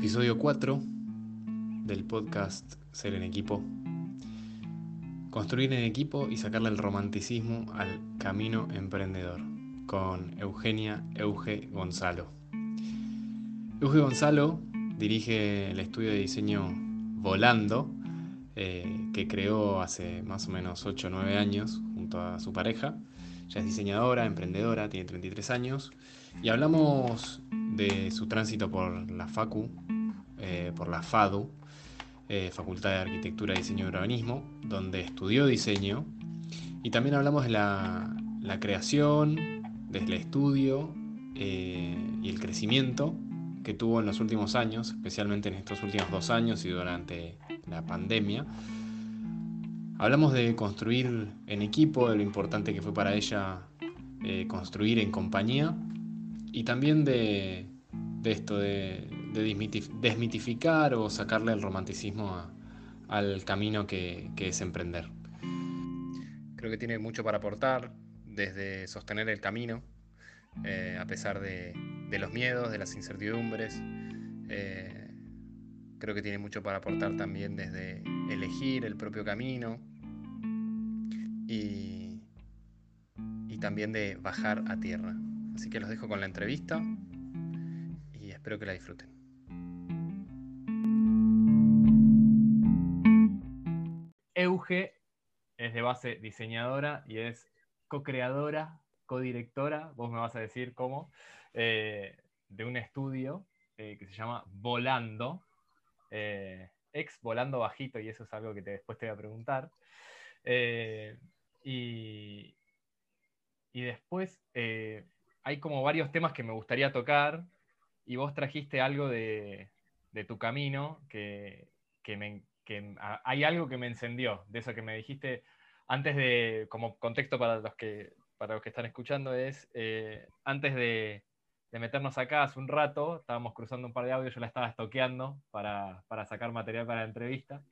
episodio 4 del podcast Ser en Equipo. Construir en equipo y sacarle el romanticismo al camino emprendedor con Eugenia Euge Gonzalo. Euge Gonzalo dirige el estudio de diseño Volando, eh, que creó hace más o menos 8 o 9 años junto a su pareja. Ya es diseñadora, emprendedora, tiene 33 años. Y hablamos de su tránsito por la FACU, eh, por la FADU, eh, Facultad de Arquitectura, Diseño y Urbanismo, donde estudió diseño. Y también hablamos de la, creación, desde el estudio eh, y el crecimiento que tuvo en los últimos años, especialmente en estos últimos dos años y durante la pandemia. Hablamos de construir en equipo, de lo importante que fue para ella construir en compañía y también de, esto, de, desmitificar o sacarle el romanticismo al camino que, es emprender. Creo que tiene mucho para aportar, desde sostener el camino, eh, a pesar de, los miedos, de las incertidumbres. Eh, creo que tiene mucho para aportar también desde elegir el propio camino y, y también de bajar a tierra. Así que los dejo con la entrevista y espero que la disfruten. Euge es de base diseñadora y es co-creadora, co-directora, vos me vas a decir cómo, eh, de un estudio eh, que se llama Volando, eh, ex Volando Bajito, y eso es algo que después te voy a preguntar. y, y después hay como varios temas que me gustaría tocar y vos trajiste algo de, tu camino que, me, hay algo que me encendió, de eso que me dijiste antes de, como contexto para los que, para los que están escuchando, es eh, antes de, meternos acá hace un rato, estábamos cruzando un par de audios, yo la estaba estoqueando para, sacar material para la entrevista,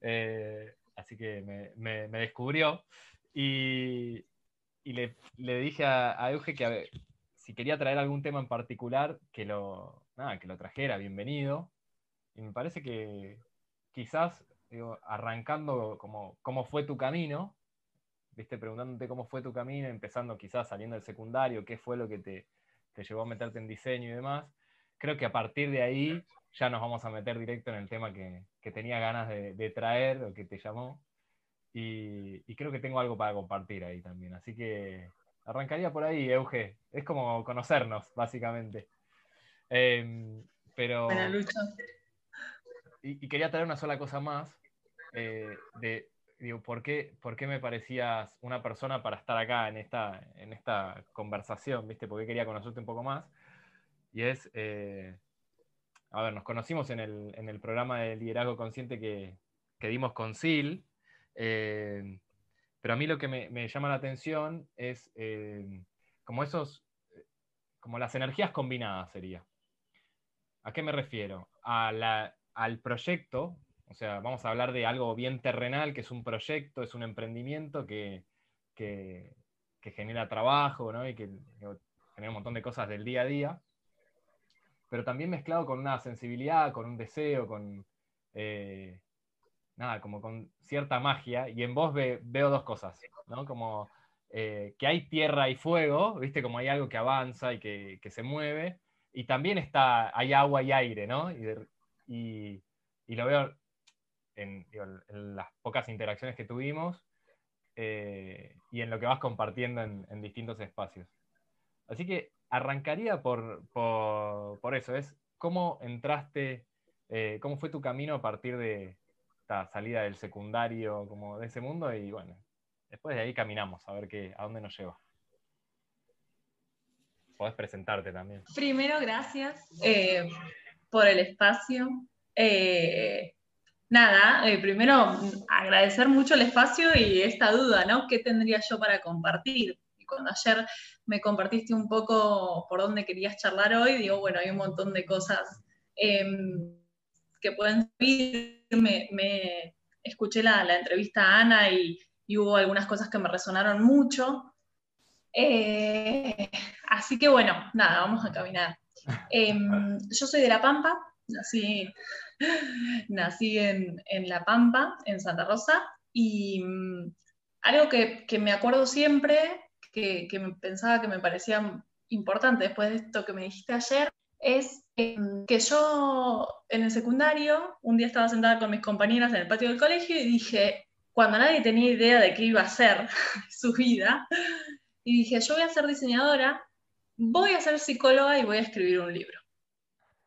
eh, así que me, descubrió y, y le, dije a, Euge que si quería traer algún tema en particular, que lo, que lo trajera, bienvenido. Y me parece que quizás, arrancando como cómo fue tu camino, viste, preguntándote cómo fue tu camino, empezando quizás saliendo del secundario, qué fue lo que te, llevó a meterte en diseño y demás, creo que a partir de ahí ya nos vamos a meter directo en el tema que, tenía ganas de, traer o que te llamó. Y, creo que tengo algo para compartir ahí también. Así que arrancaría por ahí, Euge. Es como conocernos, básicamente. Em, pero. Y, quería traer una sola cosa más. Eh, de, digo, ¿por qué, ¿por qué, me parecías una persona para estar acá en esta, en esta conversación? ¿Viste? Porque quería conocerte un poco más. Y es. Eh, a ver, nos conocimos en el, en el, programa de liderazgo consciente que, que dimos con SIL. Eh, pero a mí lo que me, llama la atención es como esos, como las energías combinadas sería. ¿A qué me refiero? Al proyecto, o sea, vamos a hablar de algo bien terrenal, que es un proyecto, es un emprendimiento que, genera trabajo, ¿no? Y que genera un montón de cosas del día a día, pero también mezclado con una sensibilidad, con un deseo, con, eh, nada, como con cierta magia, y en vos veo dos cosas, ¿no? Como eh, que hay tierra y fuego, ¿viste? Como hay algo que avanza y que, se mueve, y también está, hay agua y aire, ¿no? Lo veo en, las pocas interacciones que tuvimos eh, y en lo que vas compartiendo en, distintos espacios. Así que arrancaría por, por, eso, es cómo entraste, eh, cómo fue tu camino a partir de, salida del secundario, como de ese mundo, y bueno, después de ahí caminamos a ver qué, a dónde nos lleva. Podés presentarte también. Primero, gracias eh, por el espacio. Eh, nada, eh, primero agradecer mucho el espacio y esta duda, ¿no? ¿Qué tendría yo para compartir? Cuando ayer me compartiste un poco por dónde querías charlar hoy, digo, bueno, hay un montón de cosas em, que pueden servir. Me, escuché la, entrevista a Ana y, hubo algunas cosas que me resonaron mucho. Eh, así que bueno, nada, vamos a caminar. Em, yo soy de La Pampa, nací, nací en, La Pampa, en Santa Rosa, y mm, algo que, me acuerdo siempre, que, que pensaba que me parecía importante después de esto que me dijiste ayer, es em, que yo en el secundario, un día estaba sentada con mis compañeras en el patio del colegio y dije, cuando nadie tenía idea de qué iba a hacer su vida, y dije, yo voy a ser diseñadora, voy a ser psicóloga y voy a escribir un libro.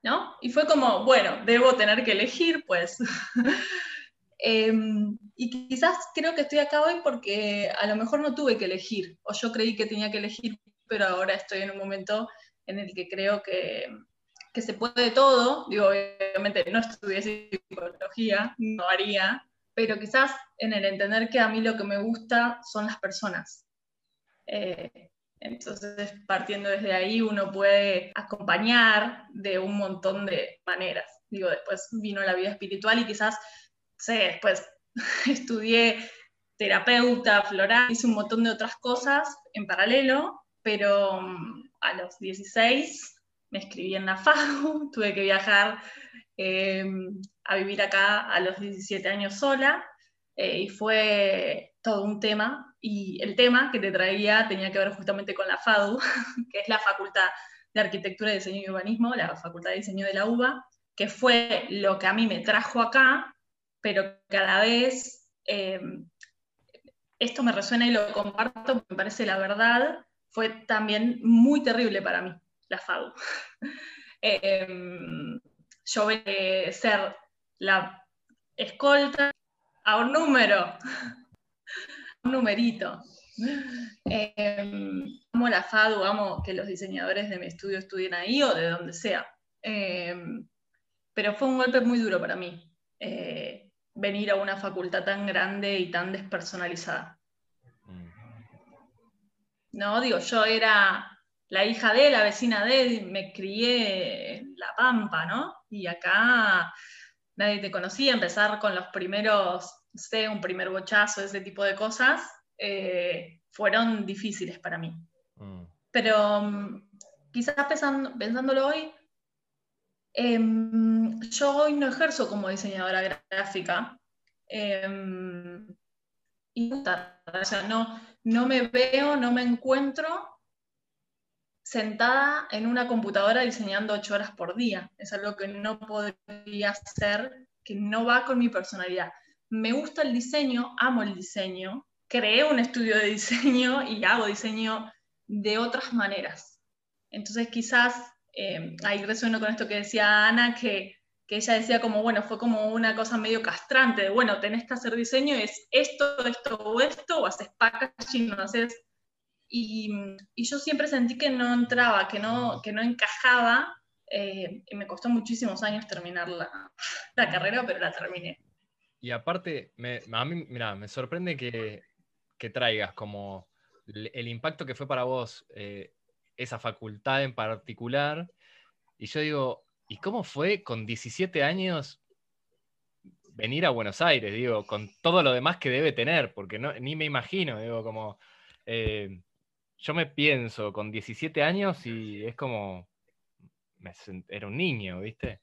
¿No? Y fue como, bueno, debo tener que elegir, pues. Em, y quizás creo que estoy acá hoy porque a lo mejor no tuve que elegir, o yo creí que tenía que elegir, pero ahora estoy en un momento en el que creo que, que se puede todo. Digo, obviamente no estudié psicología, no haría, pero quizás en el entender que a mí lo que me gusta son las personas. Eh, entonces, partiendo desde ahí, uno puede acompañar de un montón de maneras. Digo, después vino la vida espiritual y quizás, sé, después estudié terapeuta, floral, hice un montón de otras cosas en paralelo, pero mm, a los 16 me escribí en la FAU, tuve que viajar em, a vivir acá a los 17 años sola eh, y fue todo un tema. Y el tema que te traía tenía que ver justamente con la FADU, que es la Facultad de Arquitectura, Diseño y Urbanismo, la Facultad de Diseño de la UBA, que fue lo que a mí me trajo acá, pero que a la vez em, esto me resuena y lo comparto, me parece la verdad, fue también muy terrible para mí, la FADU. Em, yo voy ser la escolta a un número, un numerito. Em, amo la FADU, amo que los diseñadores de mi estudio estudien ahí o de donde sea. Em, pero fue un golpe muy duro para mí eh, venir a una facultad tan grande y tan despersonalizada. No, digo, yo era la hija de, la vecina de, me crié en La Pampa, ¿no? Y acá nadie te conocía, empezar con los primeros, sé, un primer bochazo, ese tipo de cosas, eh, fueron difíciles para mí. Mm. Pero mm, quizás pensando, pensándolo hoy, em, yo hoy no ejerzo como diseñadora gráfica. Em, y o sea, no, no me veo, no me encuentro sentada en una computadora diseñando ocho horas por día. Es algo que no podría hacer, que no va con mi personalidad. Me gusta el diseño, amo el diseño, creé un estudio de diseño y hago diseño de otras maneras. Entonces quizás eh, ahí resueno con esto que decía Ana, que, que, ella decía como, bueno, fue como una cosa medio castrante, de, bueno, tenés que hacer diseño, es esto, esto o esto, o haces packaging, o haces y, yo siempre sentí que no entraba, que no, que no encajaba, eh, y me costó muchísimos años terminar la, la, carrera, pero la terminé. Y aparte, me, a mí, mira, me sorprende que, que, traigas como el impacto que fue para vos eh, esa facultad en particular. Y yo digo, ¿y cómo fue con 17 años venir a Buenos Aires? Digo, con todo lo demás que debe tener, porque no, ni me imagino, digo, como... Eh, yo me pienso con 17 años y es como, era un niño, ¿viste?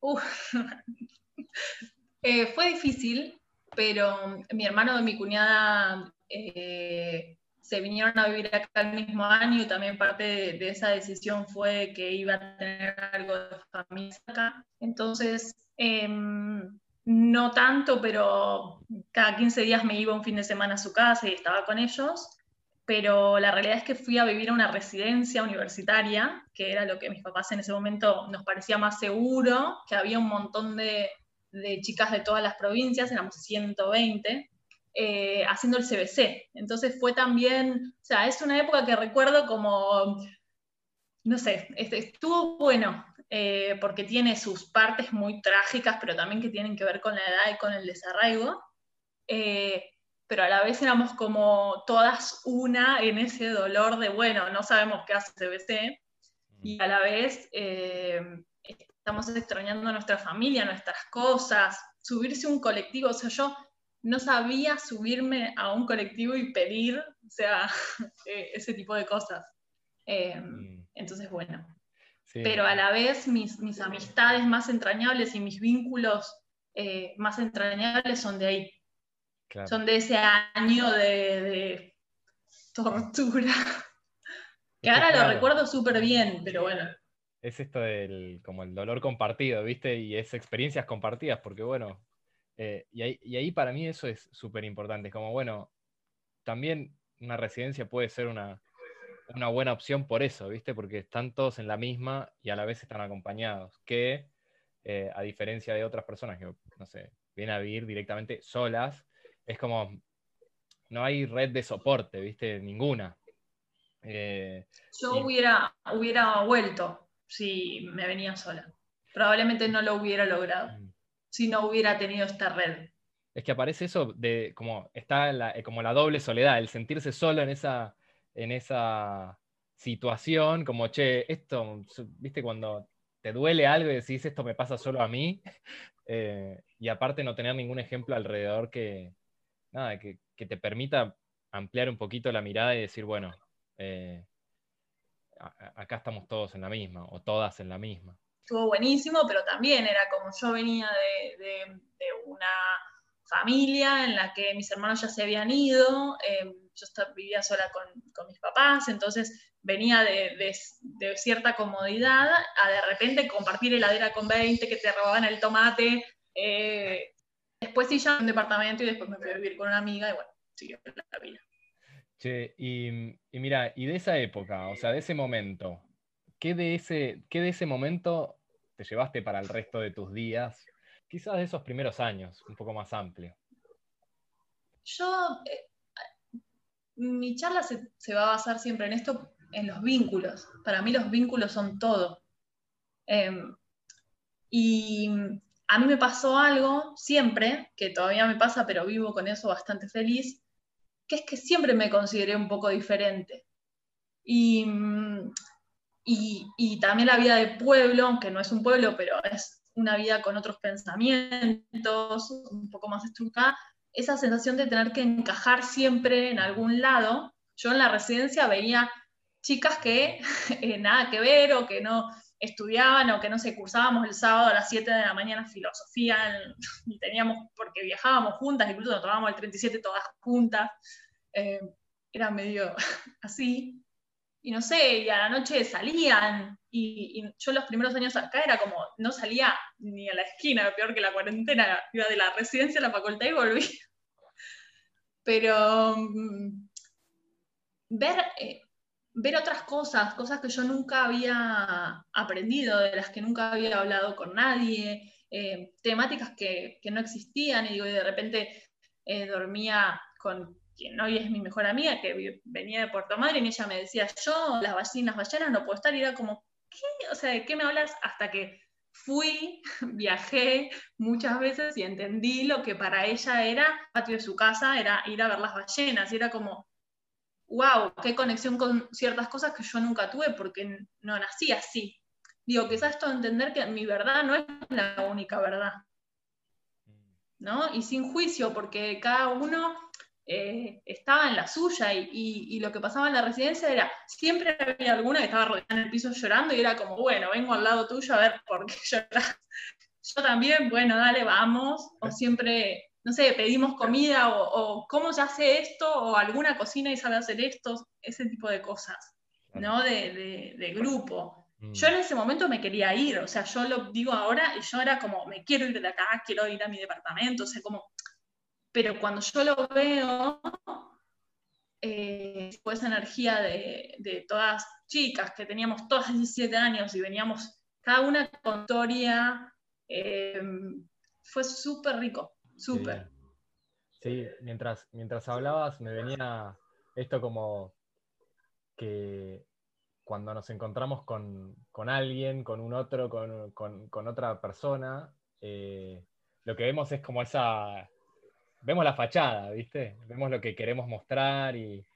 Eh, fue difícil, pero mi hermano y mi cuñada eh, se vinieron a vivir acá el mismo año y también parte de, esa decisión fue que iba a tener algo de familia acá. Entonces, em, no tanto, pero cada 15 días me iba un fin de semana a su casa y estaba con ellos pero la realidad es que fui a vivir a una residencia universitaria, que era lo que mis papás en ese momento nos parecía más seguro, que había un montón de, chicas de todas las provincias, éramos 120, eh, haciendo el CBC. Entonces fue también, o sea, es una época que recuerdo como, no sé, estuvo bueno, eh, porque tiene sus partes muy trágicas, pero también que tienen que ver con la edad y con el desarraigo. Eh, pero a la vez éramos como todas una en ese dolor de, bueno, no sabemos qué hace CBC, y a la vez eh, estamos extrañando a nuestra familia, nuestras cosas, subirse a un colectivo, o sea, yo no sabía subirme a un colectivo y pedir, o sea, eh, ese tipo de cosas. Eh, mm. Entonces, bueno. pero a la vez mis, mis, amistades más entrañables y mis vínculos eh, más entrañables son de ahí. Son de ese año de, tortura. que ahora lo recuerdo súper bien, pero bueno. Es esto del como el dolor compartido, ¿viste? Y es experiencias compartidas, porque bueno, eh, y, ahí, y, ahí, para mí eso es súper importante. Como bueno, también una residencia puede ser una, una buena opción por eso, ¿viste? Porque están todos en la misma y a la vez están acompañados. Que eh, a diferencia de otras personas que, no sé, vienen a vivir directamente solas, es como, no hay red de soporte, ¿viste? Ninguna. Eh, Yo hubiera, hubiera vuelto si me venía sola. Probablemente no lo hubiera logrado mm. si no hubiera tenido esta red. Es que aparece eso de como está la, eh, como la doble soledad, el sentirse solo en esa, en esa situación, como che, esto, viste, cuando te duele algo y decís esto me pasa solo a mí, eh, y aparte no tener ningún ejemplo alrededor que, nada, que, te permita ampliar un poquito la mirada y decir, bueno, eh, acá estamos todos en la misma, o todas en la misma. Estuvo buenísimo, pero también era como yo venía de, una familia en la que mis hermanos ya se habían ido, em, yo vivía sola con, con, mis papás, entonces venía de, cierta comodidad a de repente compartir heladera con 20, que te robaban el tomate. Eh, después sí ya un departamento y después me fui a vivir con una amiga y bueno, siguió la vida. Che, y, mira, y de esa época, o sea, de ese momento, ¿qué de ese, qué de ese momento te llevaste para el resto de tus días? Quizás de esos primeros años, un poco más amplio. Yo, eh, mi charla se, va a basar siempre en esto en los vínculos. Para mí los vínculos son todo. Em, y a mí me pasó algo siempre, que todavía me pasa, pero vivo con eso bastante feliz, que es que siempre me consideré un poco diferente. Y, y, también la vida de pueblo, aunque no es un pueblo, pero es una vida con otros pensamientos, un poco más estructurada, esa sensación de tener que encajar siempre en algún lado. Yo en la residencia veía chicas que eh, nada que ver o que no estudiaban o que no se cursábamos el sábado a las 7 de la mañana filosofía y teníamos, porque viajábamos juntas, incluso nos tomábamos el 37 todas juntas, eh, era medio así. Y no sé, y a la noche salían, y, y, yo los primeros años acá era como, no salía ni a la esquina, peor que la cuarentena, iba de la residencia a la facultad y volví. Pero mm, ver eh, ver otras cosas, cosas que yo nunca había aprendido, de las que nunca había hablado con nadie, eh, temáticas que, no existían, y digo, y de repente eh, dormía con quien hoy es mi mejor amiga, que venía de Puerto Madryn, y ella me decía, yo, las ballenas, ballenas no puedo estar, y era como, ¿qué? O sea, ¿de qué me hablas? Hasta que fui, viajé muchas veces y entendí lo que para ella era, patio de su casa, era ir a ver las ballenas, y era como, wow, qué conexión con ciertas cosas que yo nunca tuve porque no nací así. Digo, quizás esto entender que mi verdad no es la única verdad. ¿No? Y sin juicio, porque cada uno eh, estaba en la suya y, lo que pasaba en la residencia era, siempre había alguna que estaba rodeada en el piso llorando y era como, bueno, vengo al lado tuyo a ver por qué lloras. Yo también, bueno, dale, vamos. O siempre no sé, pedimos comida o, cómo se hace esto o alguna cocina y sabe hacer esto, ese tipo de cosas, ¿no? De, grupo. Mm. Yo en ese momento me quería ir, o sea, yo lo digo ahora y yo era como, me quiero ir de acá, quiero ir a mi departamento, o sea, como, pero cuando yo lo veo, eh, esa energía de, de, todas chicas que teníamos todas 17 años y veníamos cada una con historia, eh, fue súper rico. Súper. Sí. mientras, mientras hablabas me venía esto como que cuando nos encontramos con, alguien, con un otro, con, otra persona, eh, lo que vemos es como esa, vemos la fachada, ¿viste? Vemos lo que queremos mostrar y,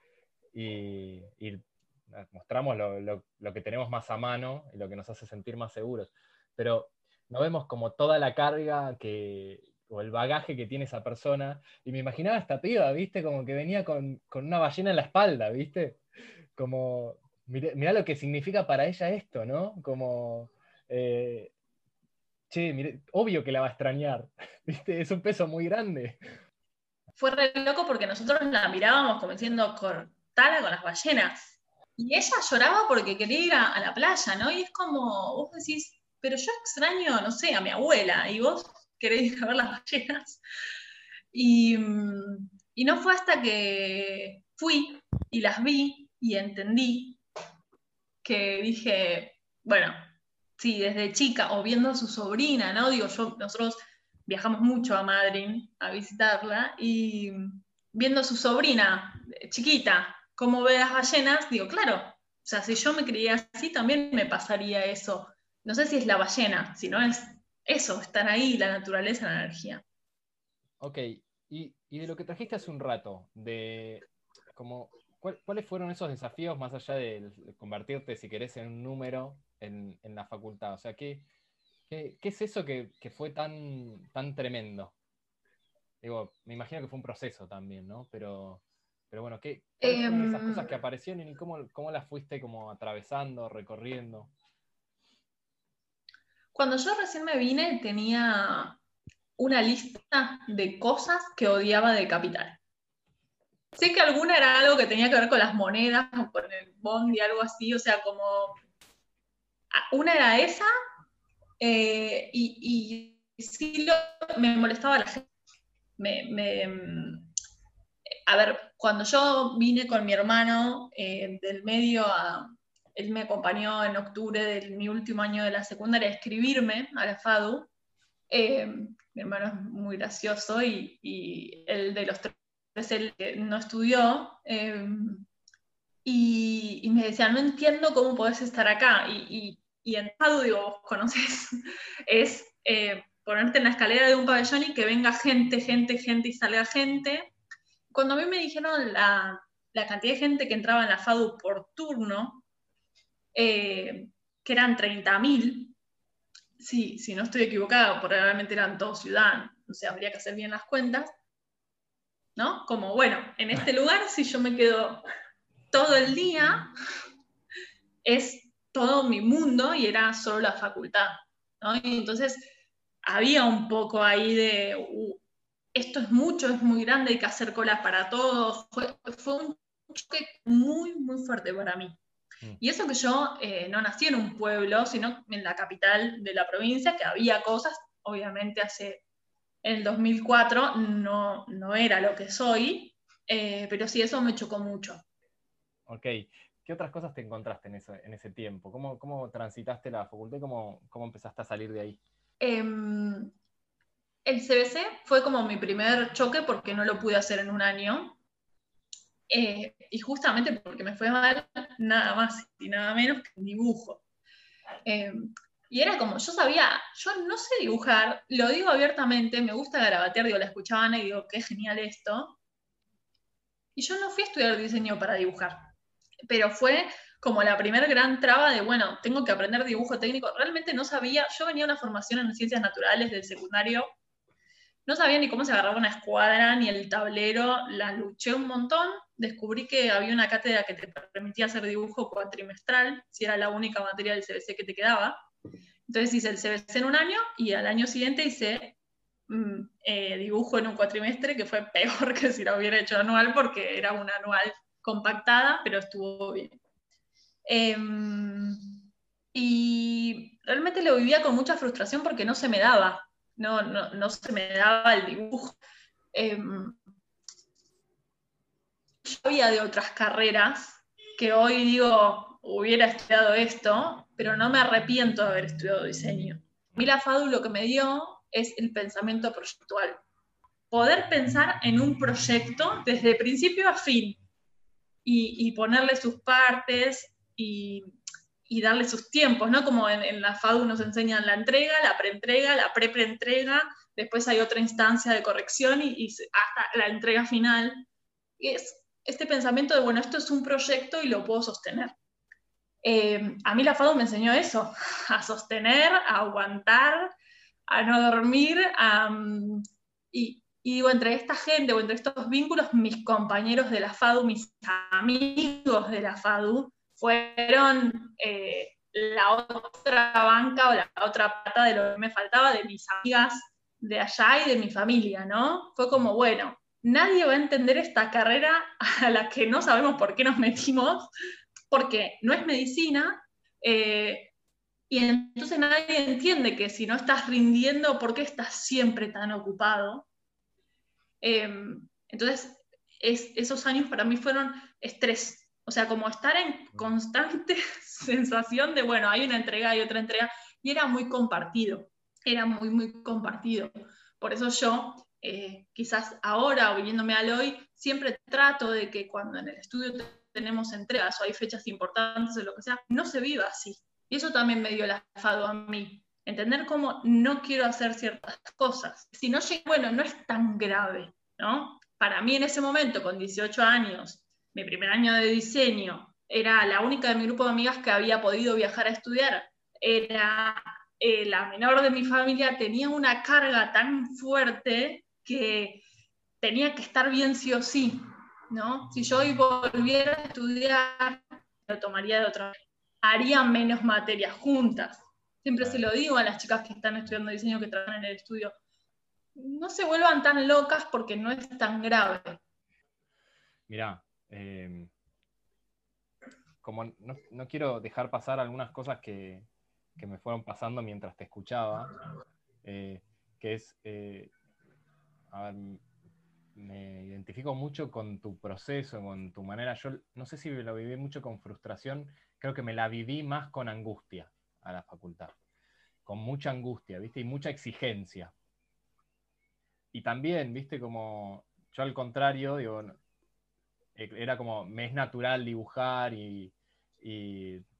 mostramos lo, lo, que tenemos más a mano y lo que nos hace sentir más seguros. Pero no vemos como toda la carga que, o el bagaje que tiene esa persona. Y me imaginaba esta piba, ¿viste? Como que venía con, una ballena en la espalda, ¿viste? Como, mirá, lo que significa para ella esto, ¿no? Como, eh, che, obvio que la va a extrañar, ¿viste? Es un peso muy grande. Fue re loco porque nosotros la mirábamos como diciendo, cortala con las ballenas. Y ella lloraba porque quería ir a, la playa, ¿no? Y es como, vos decís, pero yo extraño, no sé, a mi abuela, y vos querés ir a ver las ballenas. Y, y no fue hasta que fui y las vi y entendí que dije, bueno, sí, desde chica, o viendo a su sobrina, ¿no? Digo, yo, nosotros viajamos mucho a Madrid a visitarla y viendo a su sobrina chiquita, cómo ve las ballenas, digo, claro, o sea, si yo me creía así, también me pasaría eso. No sé si es la ballena, sino es eso, estar ahí, la naturaleza, la energía. Ok, y, y de lo que trajiste hace un rato, de como ¿Cuáles fueron esos desafíos más allá de convertirte, si querés, en un número en, la facultad? O sea, ¿qué, qué, es eso que, fue tan, tan tremendo? Digo, me imagino que fue un proceso también, ¿no? Pero, pero bueno, ¿qué fueron esas cosas que em. aparecieron y cómo, cómo las fuiste como atravesando, recorriendo? Cuando yo recién me vine tenía una lista de cosas que odiaba de Capital. Sé que alguna era algo que tenía que ver con las monedas o con el bond y algo así, o sea, como ah, una era esa eh, y, sí me molestaba la gente. a ver, cuando yo vine con mi hermano eh, del medio a, él me acompañó en octubre de mi último año de la secundaria a escribirme a la FADU. Eh, mi hermano es muy gracioso y, y el de los tres que no estudió, em, y, me decía, no entiendo cómo podés estar acá. Y, y, en FADU, digo, vos conoces, es eh, ponerte en la escalera de un pabellón y que venga gente, gente, gente y salga gente. Cuando a mí me dijeron la, la cantidad de gente que entraba en la FADU por turno, eh, que eran 30.000, sí, si no estoy equivocado, probablemente eran todos ciudadanos, o sea, habría que hacer bien las cuentas. ¿no? Como, bueno, en este lugar si yo me quedo todo el día, es todo mi mundo y era solo la facultad, ¿no? Y entonces había un poco ahí de, uh, esto es mucho, es muy grande, hay que hacer colas para todos. Fue, un choque muy, muy fuerte para mí. Mm. Y eso que yo eh, no nací en un pueblo, sino en la capital de la provincia, que había cosas, obviamente hace en el 2004 no, no era lo que soy, eh, pero sí eso me chocó mucho. Ok, ¿qué otras cosas te encontraste en, en ese tiempo? ¿Cómo, ¿Cómo, transitaste la facultad cómo, cómo empezaste a salir de ahí? Em, el CBC fue como mi primer choque porque no lo pude hacer en un año. Eh, y justamente porque me fue mal, nada más y nada menos que un dibujo. Em, y era como, yo sabía, yo no sé dibujar, lo digo abiertamente, me gusta garabatear, digo, la escuchaban y digo, qué genial esto. Y yo no fui a estudiar diseño para dibujar, pero fue como la primera gran traba de, bueno, tengo que aprender dibujo técnico. Realmente no sabía, yo venía a una formación en ciencias naturales del secundario, no sabía ni cómo se agarraba una escuadra, ni el tablero, la luché un montón, descubrí que había una cátedra que te permitía hacer dibujo cuatrimestral, si era la única materia del CBC que te quedaba. Entonces hice el CBC en un año y al año siguiente hice mm, eh, dibujo en un cuatrimestre, que fue peor que si lo hubiera hecho anual, porque era una anual compactada, pero estuvo bien. Em, y realmente lo vivía con mucha frustración porque no se me daba, no, no, se me daba el dibujo. Em, yo había de otras carreras que hoy digo, hubiera estudiado esto, pero no me arrepiento de haber estudiado diseño. A mí la FADU lo que me dio es el pensamiento proyectual. Poder pensar en un proyecto desde principio a fin y, ponerle sus partes y, darle sus tiempos, ¿no? Como en, la FADU nos enseñan la entrega, la preentrega, la pre-preentrega, después hay otra instancia de corrección y, y hasta la entrega final. Y es este pensamiento de, bueno, esto es un proyecto y lo puedo sostener. Eh, a mí la FADU me enseñó eso, a sostener, a aguantar, a no dormir, y, digo, entre esta gente o entre estos vínculos, mis compañeros de la FADU, mis amigos de la FADU, fueron eh, la otra banca o la otra pata de lo que me faltaba de mis amigas de allá y de mi familia, ¿no? Fue como, bueno, nadie va a entender esta carrera a la que no sabemos por qué nos metimos, porque no es medicina, eh, y entonces nadie entiende que si no estás rindiendo, ¿por qué estás siempre tan ocupado? Em, entonces, esos años para mí fueron estrés, o sea, como estar en constante sensación de, bueno, hay una entrega, y otra entrega, y era muy compartido, era muy, muy compartido. Por eso yo, eh, quizás ahora, oyéndome al hoy, siempre trato de que cuando en el estudio tenemos entregas o hay fechas importantes o lo que sea, no se viva así. Y eso también me dio el afado a mí. Entender cómo no quiero hacer ciertas cosas. Si no bueno, no es tan grave, ¿no? Para mí en ese momento, con 18 años, mi primer año de diseño, era la única de mi grupo de amigas que había podido viajar a estudiar. Era eh, la menor de mi familia, tenía una carga tan fuerte que tenía que estar bien sí o sí, ¿no? Si yo hoy volviera a estudiar, lo tomaría de otra manera. Haría menos materias juntas. Siempre se lo digo a las chicas que están estudiando diseño, que trabajan en el estudio. No se vuelvan tan locas porque no es tan grave. Mirá, em, como no, quiero dejar pasar algunas cosas que, me fueron pasando mientras te escuchaba, eh, que es, eh, a ver, me identifico mucho con tu proceso, con tu manera. Yo no sé si lo viví mucho con frustración, creo que me la viví más con angustia a la facultad, con mucha angustia, ¿viste? Y mucha exigencia. Y también, ¿viste? Como yo al contrario, digo, era como, me es natural dibujar y,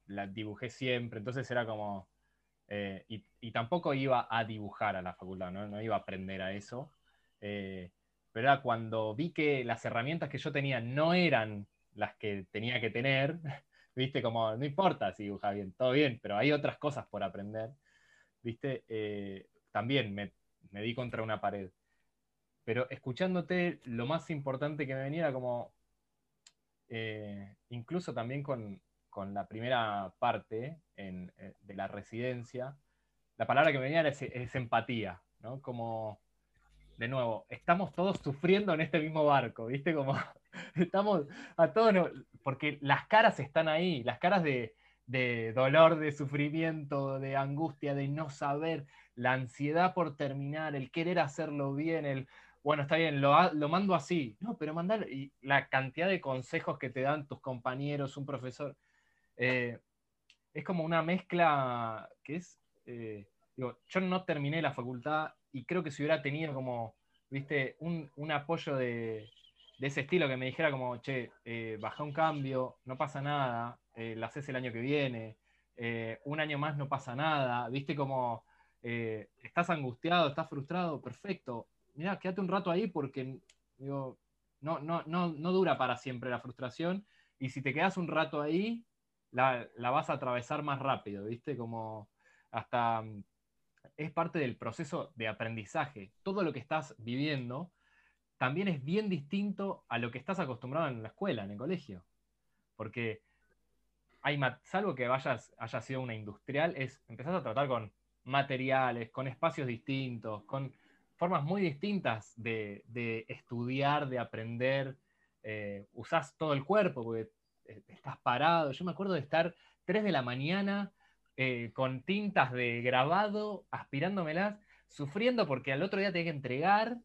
la dibujé siempre, entonces era como, eh, y, tampoco iba a dibujar a la facultad, no, iba a aprender a eso. Eh, pero era cuando vi que las herramientas que yo tenía no eran las que tenía que tener, viste, como no importa si dibuja bien, todo bien, pero hay otras cosas por aprender, viste, eh, también me, di contra una pared. Pero escuchándote, lo más importante que me venía era como, eh, incluso también con, la primera parte eh, de la residencia, la palabra que me venía es, es empatía, ¿no? Como de nuevo, estamos todos sufriendo en este mismo barco, ¿viste? Como estamos a todos, porque las caras están ahí, las caras de, dolor, de sufrimiento, de angustia, de no saber, la ansiedad por terminar, el querer hacerlo bien, el, bueno, está bien, lo, mando así, no, pero mandar, y la cantidad de consejos que te dan tus compañeros, un profesor, eh, es como una mezcla que es, eh, digo, yo no terminé la facultad y creo que si hubiera tenido como, viste, un, apoyo de, ese estilo que me dijera como, che, eh, baja un cambio, no pasa nada, lo haces el año que viene, un año más no pasa nada, viste como, estás angustiado, estás frustrado, perfecto, mira, quédate un rato ahí porque, no, no, no, no dura para siempre la frustración, y si te quedas un rato ahí, la, la vas a atravesar más rápido, viste, como hasta es parte del proceso de aprendizaje. Todo lo que estás viviendo también es bien distinto a lo que estás acostumbrado en la escuela, en el colegio. Porque hay, salvo que vayas, haya sido una industrial, es empezás a tratar con materiales, con espacios distintos, con formas muy distintas de, estudiar, de aprender. Eh, usás todo el cuerpo porque eh, estás parado. Yo me acuerdo de estar 3 de la mañana eh, con tintas de grabado, aspirándomelas, sufriendo porque al otro día tenía que entregar,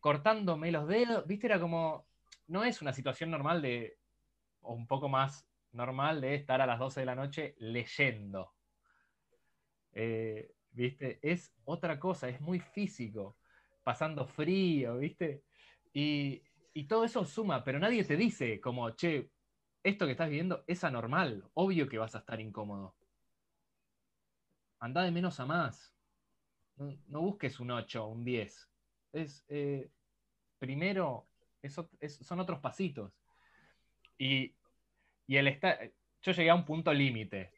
cortándome los dedos, viste, era como, no es una situación normal de, o un poco más normal de estar a las 12 de la noche leyendo. Eh, ¿Viste? Es otra cosa, es muy físico, pasando frío, ¿viste? Y, y todo eso suma, pero nadie te dice como, che, esto que estás viviendo es anormal, obvio que vas a estar incómodo anda de menos a más. No, busques un 8 un 10. Es, eh, primero, son otros pasitos. Y, el yo llegué a un punto límite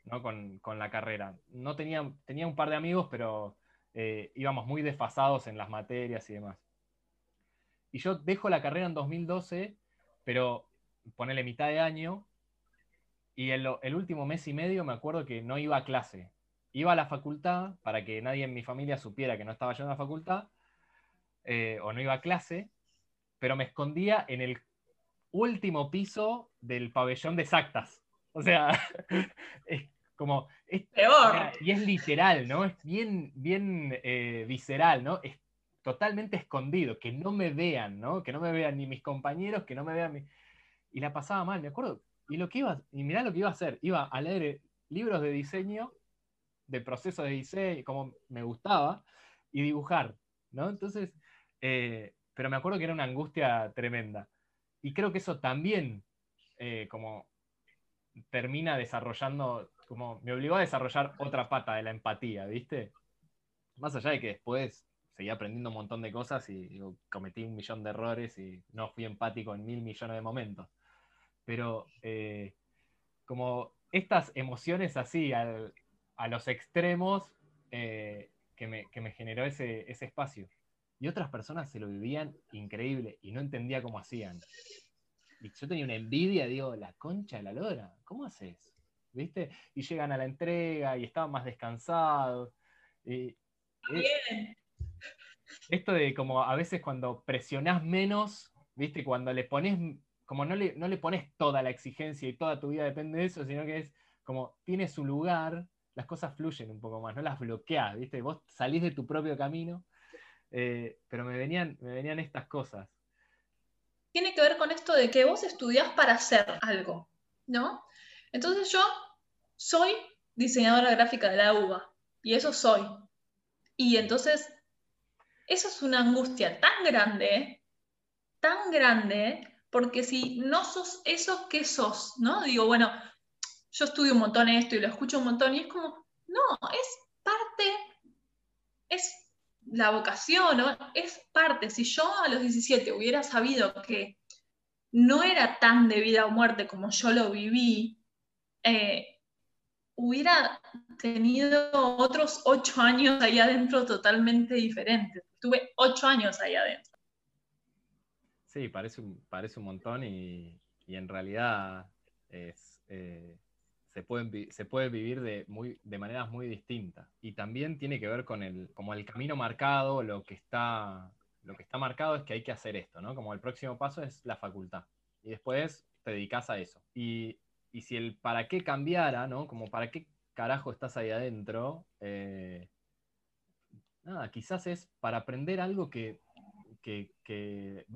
con, la carrera. No tenía, tenía un par de amigos, pero eh, íbamos muy desfasados en las materias y demás. Y yo dejo la carrera en 2012, pero ponele mitad de año, y el, el, último mes y medio me acuerdo que no iba a clase. Iba a la facultad para que nadie en mi familia supiera que no estaba yendo a la facultad, eh, o no iba a clase, pero me escondía en el último piso del pabellón de exactas. O sea, es como... Es, Peor. Y es literal, ¿no? Es bien, bien eh, visceral, ¿no? Es totalmente escondido, que no me vean, ¿no? Que no me vean ni mis compañeros, que no me vean mi... Y la pasaba mal, me acuerdo. Y lo que iba, y mirá lo que iba a hacer, iba a leer eh, libros de diseño, de proceso de diseño, como me gustaba, y dibujar, ¿no? Entonces, eh, pero me acuerdo que era una angustia tremenda. Y creo que eso también, eh, como termina desarrollando, como me obligó a desarrollar otra pata de la empatía, ¿viste? Más allá de que después seguí aprendiendo un montón de cosas y cometí un millón de errores y no fui empático en mil millones de momentos. Pero eh, como estas emociones así a los extremos eh, que, me, generó ese, espacio. Y otras personas se lo vivían increíble y no entendía cómo hacían. Y yo tenía una envidia, digo, la concha de la lora, ¿cómo haces? ¿Viste? Y llegan a la entrega y estaban más descansados. Y, Bien esto de como a veces cuando presionás menos, ¿viste? Cuando le pones, como no le, no le pones toda la exigencia y toda tu vida depende de eso, sino que es como tiene su lugar, las cosas fluyen un poco más, no las bloqueás, ¿viste? Vos salís de tu propio camino, eh, pero me venían, me venían estas cosas. Tiene que ver con esto de que vos estudiás para hacer algo, ¿no? Entonces yo soy diseñadora gráfica de la UBA, y eso soy. Y entonces eso es una angustia tan grande, tan grande, porque si no sos eso, ¿qué sos? ¿No? Digo, bueno, yo estudio un montón esto y lo escucho un montón y es como, no, es parte, es la vocación, es parte. Si yo a los 17 hubiera sabido que no era tan de vida o muerte como yo lo viví, eh, hubiera tenido otros ocho años ahí adentro totalmente diferentes. Tuve ocho años ahí adentro. Sí, parece un, parece un montón y, en realidad eh, se, pueden, se puede vivir de, muy, de maneras muy distintas. Y también tiene que ver con el, como el camino marcado, lo que, está, lo que está marcado es que hay que hacer esto, ¿no? Como el próximo paso es la facultad. Y después te dedicas a eso. Y, si el para qué cambiara, ¿no? Como para qué carajo estás ahí adentro, eh, nada, quizás es para aprender algo que,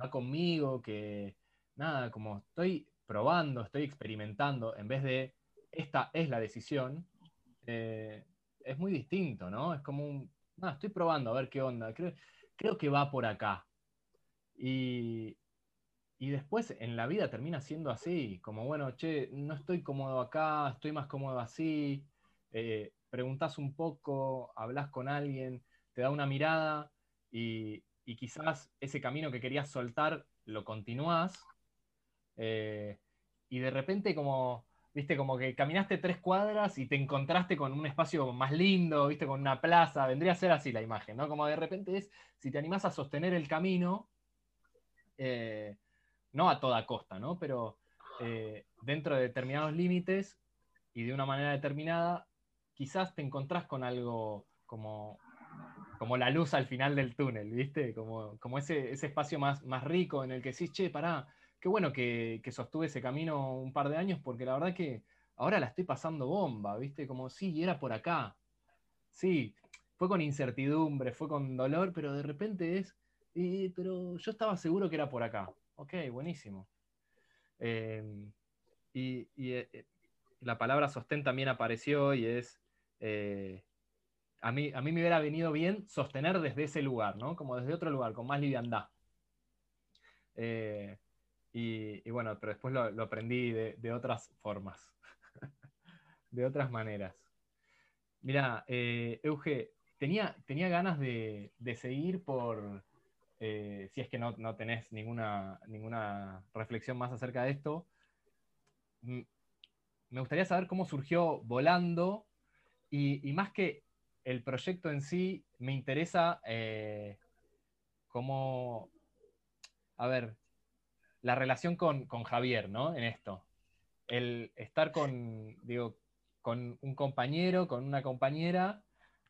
va conmigo, que nada, como estoy probando, estoy experimentando, en vez de esta es la decisión, eh, es muy distinto, ¿no? Es como un, nada, estoy probando a ver qué onda, creo, creo que va por acá. Y, después en la vida termina siendo así, como bueno, che, no estoy cómodo acá, estoy más cómodo así, eh, preguntas un poco, hablas con alguien, te da una mirada y, quizás ese camino que querías soltar lo continúas eh, y de repente como, viste, como que caminaste tres cuadras y te encontraste con un espacio más lindo, viste, con una plaza, vendría a ser así la imagen, ¿no? Como de repente es, si te animás a sostener el camino, eh, no a toda costa, ¿no? Pero eh, dentro de determinados límites y de una manera determinada, quizás te encontrás con algo como como la luz al final del túnel, ¿viste? Como, como ese, ese espacio más, más rico en el que decís, che, pará, qué bueno que, sostuve ese camino un par de años, porque la verdad que ahora la estoy pasando bomba, ¿viste? Como, sí, era por acá. Sí, fue con incertidumbre, fue con dolor, pero de repente es, pero yo estaba seguro que era por acá. Ok, buenísimo. Em, y, eh, la palabra sostén también apareció y es... Eh, a mí, a mí me hubiera venido bien sostener desde ese lugar, ¿no? Como desde otro lugar, con más liviandad. Eh, y, bueno, pero después lo, aprendí de, otras formas, de otras maneras. Mira, eh, Euge, tenía, tenía ganas de, seguir por, eh, si es que no, tenés ninguna, ninguna reflexión más acerca de esto, me gustaría saber cómo surgió volando y más que el proyecto en sí me interesa eh, como, a ver, la relación con, Javier, ¿no? En esto. el estar con, digo, con un compañero, con una compañera,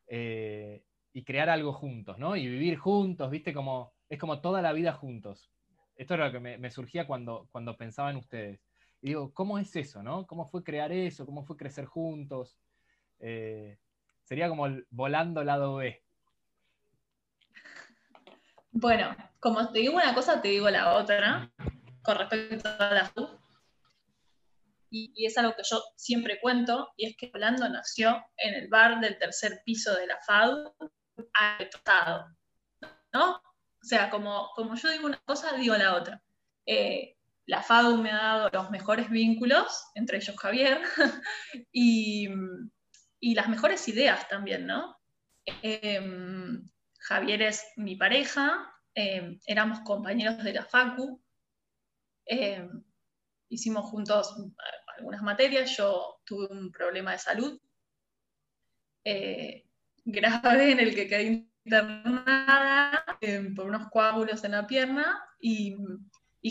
eh, y crear algo juntos, ¿no? Y vivir juntos, ¿viste? Como, es como toda la vida juntos. Esto era lo que me, surgía cuando, cuando pensaba en ustedes. Y digo, ¿cómo es eso, no? ¿Cómo fue crear eso? ¿Cómo fue crecer juntos? Eh, sería como volando lado B. Bueno, como te digo una cosa, te digo la otra, con respecto a la y, es algo que yo siempre cuento, y es que Orlando nació en el bar del tercer piso de la FAD, al ¿no? O sea, como, como yo digo una cosa, digo la otra. Eh, la FADU me ha dado los mejores vínculos, entre ellos Javier, y, las mejores ideas también, ¿no? Em, Javier es mi pareja, em, éramos compañeros de la FACU, em, hicimos juntos algunas materias, yo tuve un problema de salud eh, grave en el que quedé internada eh, por unos coágulos en la pierna y,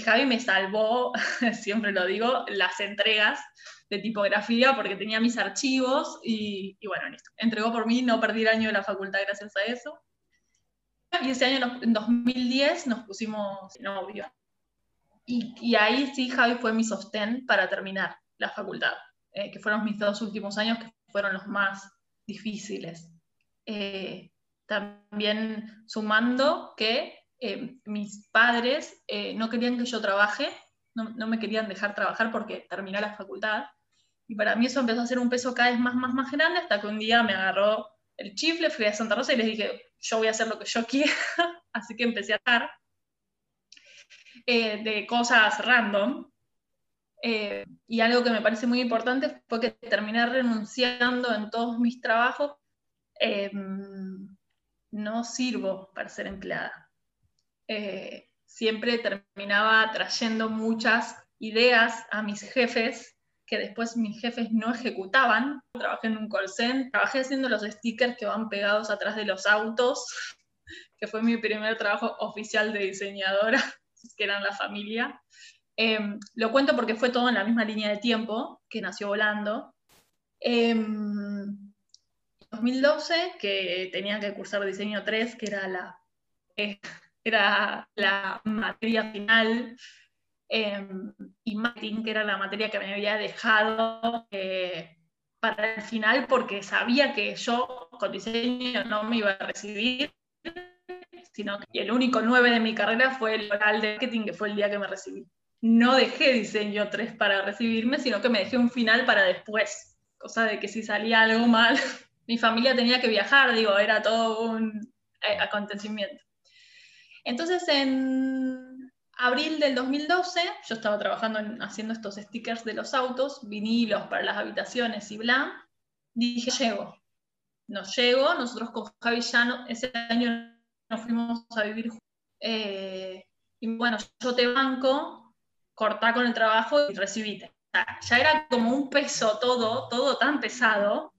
Javi me salvó, siempre lo digo, las entregas de tipografía porque tenía mis archivos y, bueno, entregó por mí, no perdí el año de la facultad gracias a eso. Y ese año, en 2010, nos pusimos novio. Y, y ahí sí, Javi fue mi sostén para terminar la facultad, eh, que fueron mis dos últimos años que fueron los más difíciles. Eh, también sumando que eh, mis padres no querían que yo trabaje, no, no, me querían dejar trabajar porque terminé la facultad. Y para mí eso empezó a ser un peso cada vez más, más, más grande hasta que un día me agarró el chifle, fui a Santa Rosa y les dije, yo voy a hacer lo que yo quiera. Así que empecé a estar de cosas random, eh, y algo que me parece muy importante fue que terminé renunciando en todos mis trabajos. Eh, no sirvo para ser empleada. Eh, siempre terminaba trayendo muchas ideas a mis jefes que después mis jefes no ejecutaban. Trabajé en un call center, trabajé haciendo los stickers que van pegados atrás de los autos, que fue mi primer trabajo oficial de diseñadora, que eran la familia. Em, lo cuento porque fue todo en la misma línea de tiempo, que nació volando. En 2012, que tenía que cursar diseño 3, que era la, eh, era la materia final, em, y marketing, que era la materia que me había dejado eh, para el final, porque sabía que yo con diseño no me iba a recibir, sino el único 9 de mi carrera fue el oral de marketing, que fue el día que me recibí no dejé diseño 3 para recibirme, sino que me dejé un final para después. Cosa de que si salía algo mal, mi familia tenía que viajar, digo, era todo un eh, acontecimiento. Entonces, en abril del 2012, yo estaba trabajando en, haciendo estos stickers de los autos, vinilos para las habitaciones y bla. Dije, llego. No llego, nosotros con Javi ya ese año nos fuimos a vivir. Eh, y bueno, yo te banco, cortá con el trabajo y recibite. ya era como un peso todo, todo tan pesado.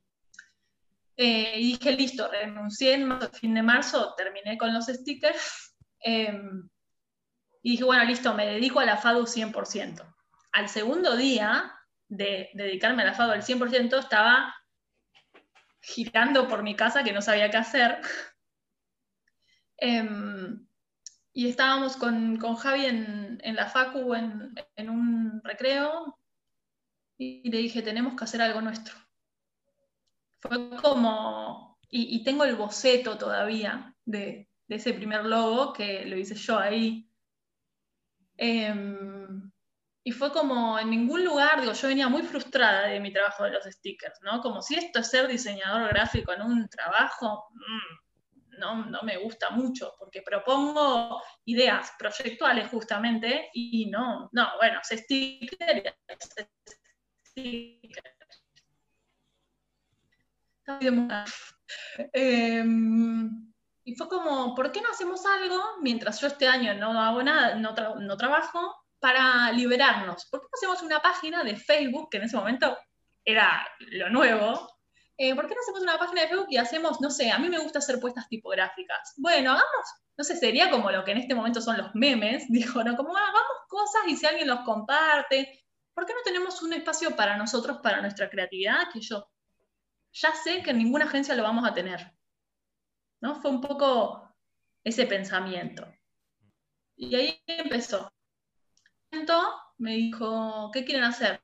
Eh, y dije, listo, renuncié en fin de marzo, terminé con los stickers. Em, y dije, bueno, listo, me dedico a la FADU 100%. Al segundo día de, dedicarme a la FADU al 100%, estaba girando por mi casa que no sabía qué hacer. Em, y estábamos con, con Javi en, en, la Facu en, en, un recreo y le dije, tenemos que hacer algo nuestro. Fue como, y, y tengo el boceto todavía de, de, ese primer logo que lo hice yo ahí. Em, y fue como en ningún lugar, digo, yo venía muy frustrada de mi trabajo de los stickers, ¿no? Como si esto es ser diseñador gráfico en un trabajo, mm, no, me gusta mucho, porque propongo ideas proyectuales justamente y no, no, bueno, se sticker, em, y fue como, ¿por qué no hacemos algo mientras yo este año no hago nada, no, no trabajo, para liberarnos? ¿Por qué no hacemos una página de Facebook, que en ese momento era lo nuevo, eh, ¿por qué no hacemos una página de Facebook y hacemos, no sé, a mí me gusta hacer puestas tipográficas? Bueno, hagamos, no sé, sería como lo que en este momento son los memes, dijo, ¿no? Como hagamos cosas y si alguien los comparte, ¿por qué no tenemos un espacio para nosotros, para nuestra creatividad, que yo ya sé que en ninguna agencia lo vamos a tener? ¿No? Fue un poco ese pensamiento. Y ahí empezó. Me dijo, ¿qué quieren hacer?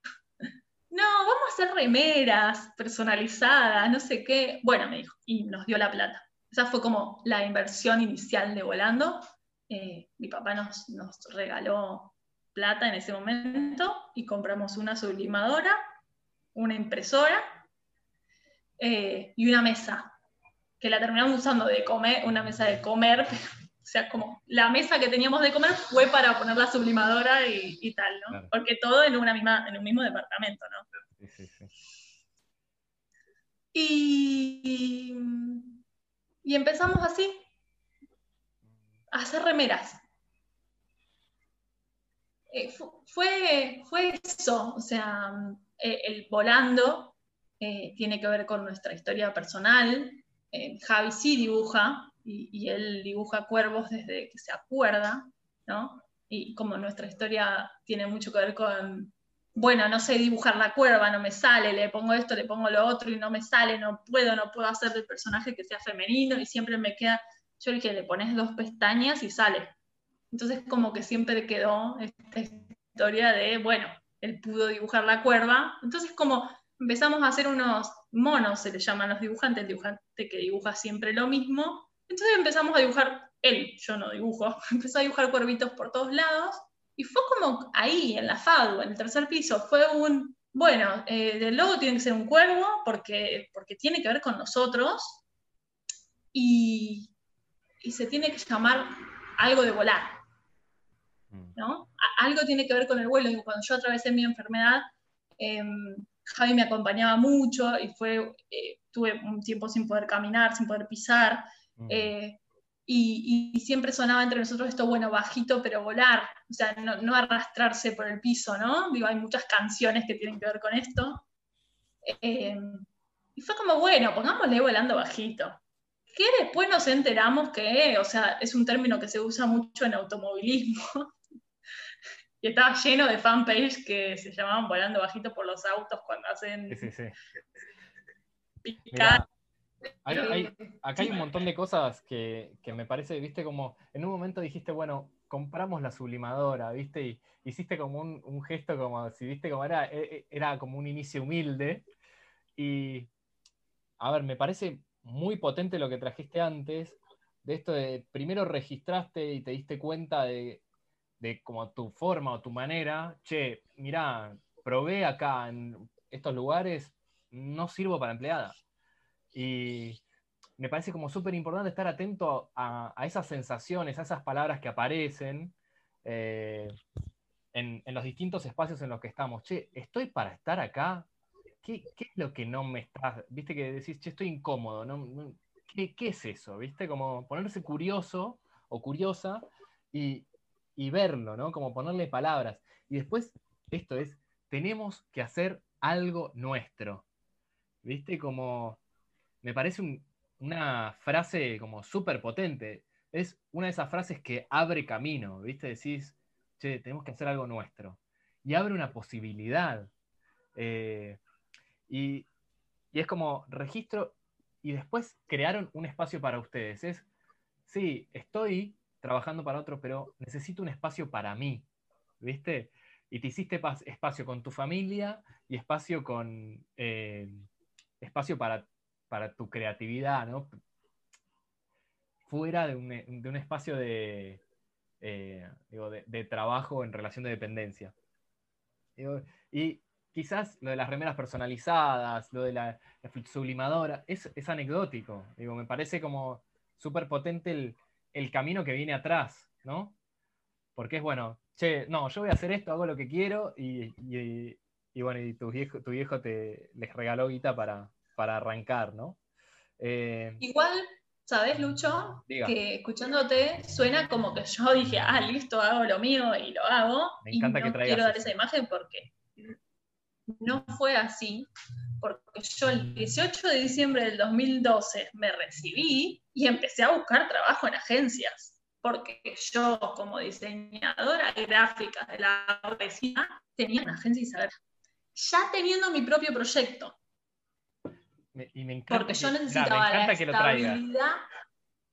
No, vamos a hacer remeras personalizadas, no sé qué. Bueno, me dijo, y nos dio la plata. Esa fue como la inversión inicial de Volando. Eh, mi papá nos, regaló plata en ese momento y compramos una sublimadora, una impresora eh, y una mesa, que la terminamos usando de comer, una mesa de comer, o sea, como la mesa que teníamos de comer fue para poner la sublimadora y, tal, ¿no? Porque todo en, una misma, en un mismo departamento, ¿no? Sí, sí, sí. Y y empezamos así, a hacer remeras. Eh, fue, fue eso, o sea, eh, el volando eh, tiene que ver con nuestra historia personal. Javi sí dibuja y, él dibuja cuervos desde que se acuerda, ¿no? Y como nuestra historia tiene mucho que ver con bueno, no sé dibujar la cuerva, no me sale, le pongo esto, le pongo lo otro y no me sale, no puedo, no puedo hacer del personaje que sea femenino y siempre me queda, yo le dije, le pones dos pestañas y sale. Entonces como que siempre quedó esta historia de, bueno, él pudo dibujar la cuerva. Entonces como empezamos a hacer unos monos, se le llaman los dibujantes, el dibujante que dibuja siempre lo mismo. Entonces empezamos a dibujar, él, yo no dibujo, empezó a dibujar cuervitos por todos lados y fue como ahí, en la FADU, en el tercer piso, fue un, bueno, eh, del logo tiene que ser un cuervo porque, porque tiene que ver con nosotros y, y se tiene que llamar algo de volar, mm. ¿no? algo tiene que ver con el vuelo. Y cuando yo atravesé mi enfermedad, em, Javi me acompañaba mucho y fue, eh, tuve un tiempo sin poder caminar, sin poder pisar. Mm. Eh, y, siempre sonaba entre nosotros esto, bueno, bajito pero volar, o sea, no, arrastrarse por el piso, ¿no? Digo, hay muchas canciones que tienen que ver con esto. Eh, y fue como, bueno, pongámosle volando bajito. Que después nos enteramos que, o sea, es un término que se usa mucho en automovilismo. y estaba lleno de fanpage que se llamaban volando bajito por los autos cuando hacen... Sí, sí, sí acá hay un montón de cosas que, me parece, viste, como en un momento dijiste, bueno, compramos la sublimadora, viste, y hiciste como un, gesto como si, viste, como era, e, e, era como un inicio humilde. Y, a ver, me parece muy potente lo que trajiste antes, de esto de primero registraste y te diste cuenta de, de como tu forma o tu manera, che, mira, probé acá en estos lugares, no sirvo para empleada y me parece como súper importante estar atento a, esas sensaciones, a esas palabras que aparecen eh, en, los distintos espacios en los que estamos. Che, ¿estoy para estar acá? ¿Qué, es lo que no me está? Viste que decís, che, estoy incómodo. ¿Qué, es eso? ¿Viste? Como ponerse curioso o curiosa y, y verlo, ¿no? Como ponerle palabras. Y después, esto es, tenemos que hacer algo nuestro. ¿Viste? Como me parece una frase como súper potente. Es una de esas frases que abre camino, ¿viste? Decís, che, tenemos que hacer algo nuestro. Y abre una posibilidad. Eh, y, es como registro y después crearon un espacio para ustedes. Es, sí, estoy trabajando para otro, pero necesito un espacio para mí, ¿viste? Y te hiciste espacio con tu familia y espacio con eh, espacio para para tu creatividad, ¿no? Fuera de un, espacio de, eh, de, trabajo en relación de dependencia. y quizás lo de las remeras personalizadas, lo de la, sublimadora, es, anecdótico. Digo, me parece como súper potente el, camino que viene atrás, ¿no? Porque es bueno, che, no, yo voy a hacer esto, hago lo que quiero y, bueno, y tu viejo, tu viejo te les regaló guita para, para arrancar, ¿no? Eh, Igual, ¿sabes, Lucho? Que escuchándote suena como que yo dije, ah, listo, hago lo mío y lo hago. Me encanta y no quiero dar esa imagen porque no fue así, porque yo el 18 de diciembre del 2012 me recibí y empecé a buscar trabajo en agencias, porque yo como diseñadora gráfica de la oficina tenía una agencia y saber, ya teniendo mi propio proyecto. Y me encanta porque yo necesitaba la estabilidad.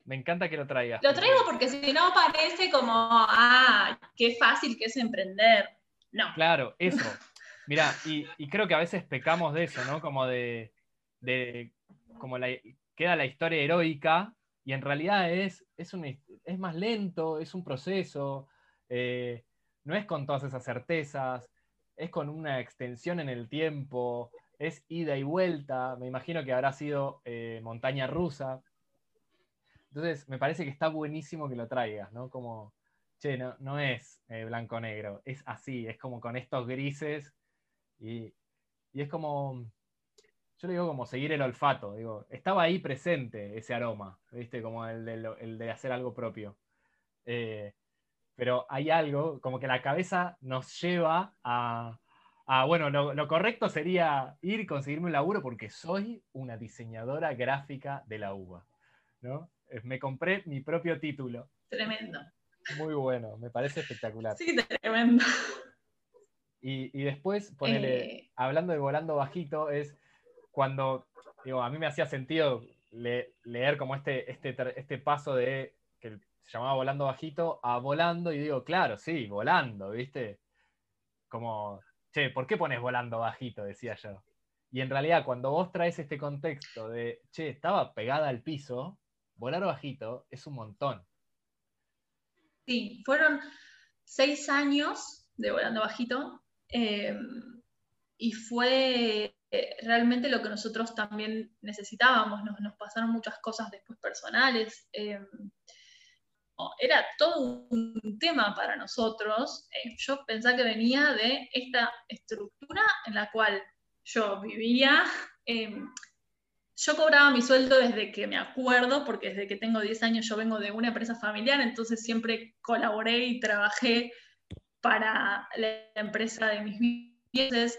Me encanta que lo traigas. Lo traigo porque si no parece como, ah, qué fácil que es emprender. No. Claro, eso. Mira, y, creo que a veces pecamos de eso, ¿no? Como de, como la, queda la historia heroica y en realidad es, es, un, es más lento, es un proceso, eh, no es con todas esas certezas, es con una extensión en el tiempo, es ida y vuelta, me imagino que habrá sido eh, montaña rusa. Entonces, me parece que está buenísimo que lo traigas, ¿no? Como, che, no, no es eh, blanco-negro, es así, es como con estos grises y, es como, yo le digo como seguir el olfato, digo, estaba ahí presente ese aroma, ¿viste? Como el de, hacer algo propio. Eh, pero hay algo, como que la cabeza nos lleva a, bueno, lo, correcto sería ir y conseguirme un laburo porque soy una diseñadora gráfica de la uva, ¿no? Eh, me compré mi propio título. Tremendo. Muy bueno, me parece espectacular. Sí, tremendo. Y, después, ponele, eh. hablando de volando bajito, es cuando, digo, a mí me hacía sentido leer como este, este, este paso de, que se llamaba volando bajito, a volando, y digo, claro, sí, volando, ¿viste? Como, che, ¿por qué pones volando bajito? Decía yo. Y en realidad, cuando vos traes este contexto de, che, estaba pegada al piso, volar bajito es un montón. Sí, fueron seis años de volando bajito Em, y fue eh, realmente lo que nosotros también necesitábamos, nos, pasaron muchas cosas después personales. Em, era todo un tema para nosotros. Eh, yo pensaba que venía de esta estructura en la cual yo vivía. Em, yo cobraba mi sueldo desde que me acuerdo, porque desde que tengo 10 años yo vengo de una empresa familiar, entonces siempre colaboré y trabajé para la empresa de mis bienes,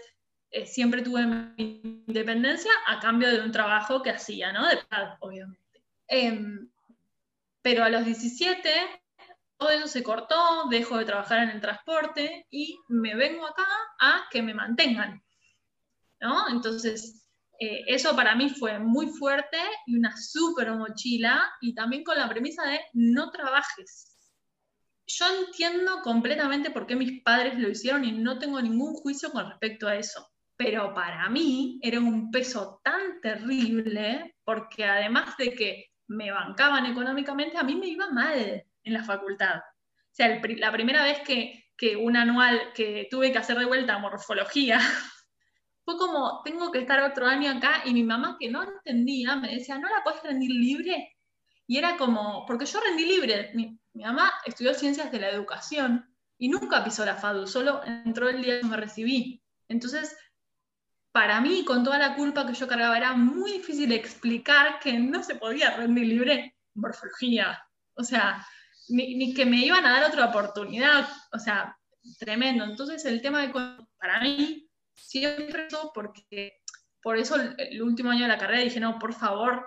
eh, siempre tuve mi independencia a cambio de un trabajo que hacía, ¿no? De obviamente. Em, pero a los 17, todo eso se cortó, dejo de trabajar en el transporte y me vengo acá a que me mantengan, ¿no? Entonces, eh, eso para mí fue muy fuerte y una súper mochila y también con la premisa de no trabajes, yo entiendo completamente por qué mis padres lo hicieron y no tengo ningún juicio con respecto a eso. Pero para mí era un peso tan terrible porque además de que me bancaban económicamente, a mí me iba mal en la facultad. O sea, la primera vez que, que un anual que tuve que hacer de vuelta morfología, fue como, tengo que estar otro año acá y mi mamá que no entendía me decía, ¿no la puedes rendir libre? Y era como, porque yo rendí libre, mi, mamá estudió ciencias de la educación y nunca pisó la FADU, solo entró el día que me recibí. Entonces, para mí, con toda la culpa que yo cargaba, era muy difícil explicar que no se podía rendir libre morfología. O sea, ni, que me iban a dar otra oportunidad. O sea, tremendo. Entonces, el tema de para mí siempre porque por eso el último año de la carrera dije, no, por favor,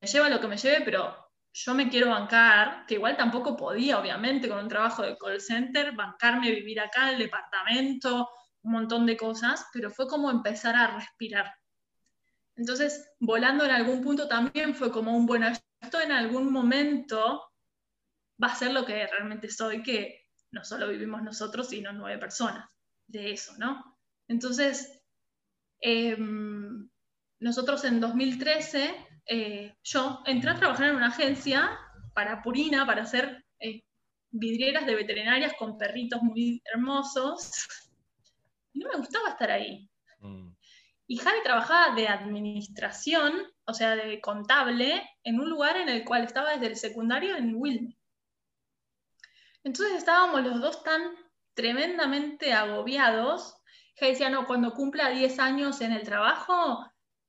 me lleva lo que me lleve, pero yo me quiero bancar, que igual tampoco podía, obviamente, con un trabajo de call center, bancarme, vivir acá, el departamento, un montón de cosas, pero fue como empezar a respirar. Entonces, volando en algún punto también fue como un, bueno, esto en algún momento va a ser lo que realmente soy, que no solo vivimos nosotros, sino nueve personas de eso, ¿no? Entonces, em, nosotros en 2013 eh, yo entré a trabajar en una agencia para Purina, para hacer eh, vidrieras de veterinarias con perritos muy hermosos. Y no me gustaba estar ahí. Mm. Y Javi trabajaba de administración, o sea, de contable, en un lugar en el cual estaba desde el secundario en Wilme. Entonces estábamos los dos tan tremendamente agobiados. Javi decía, no, cuando cumpla 10 años en el trabajo,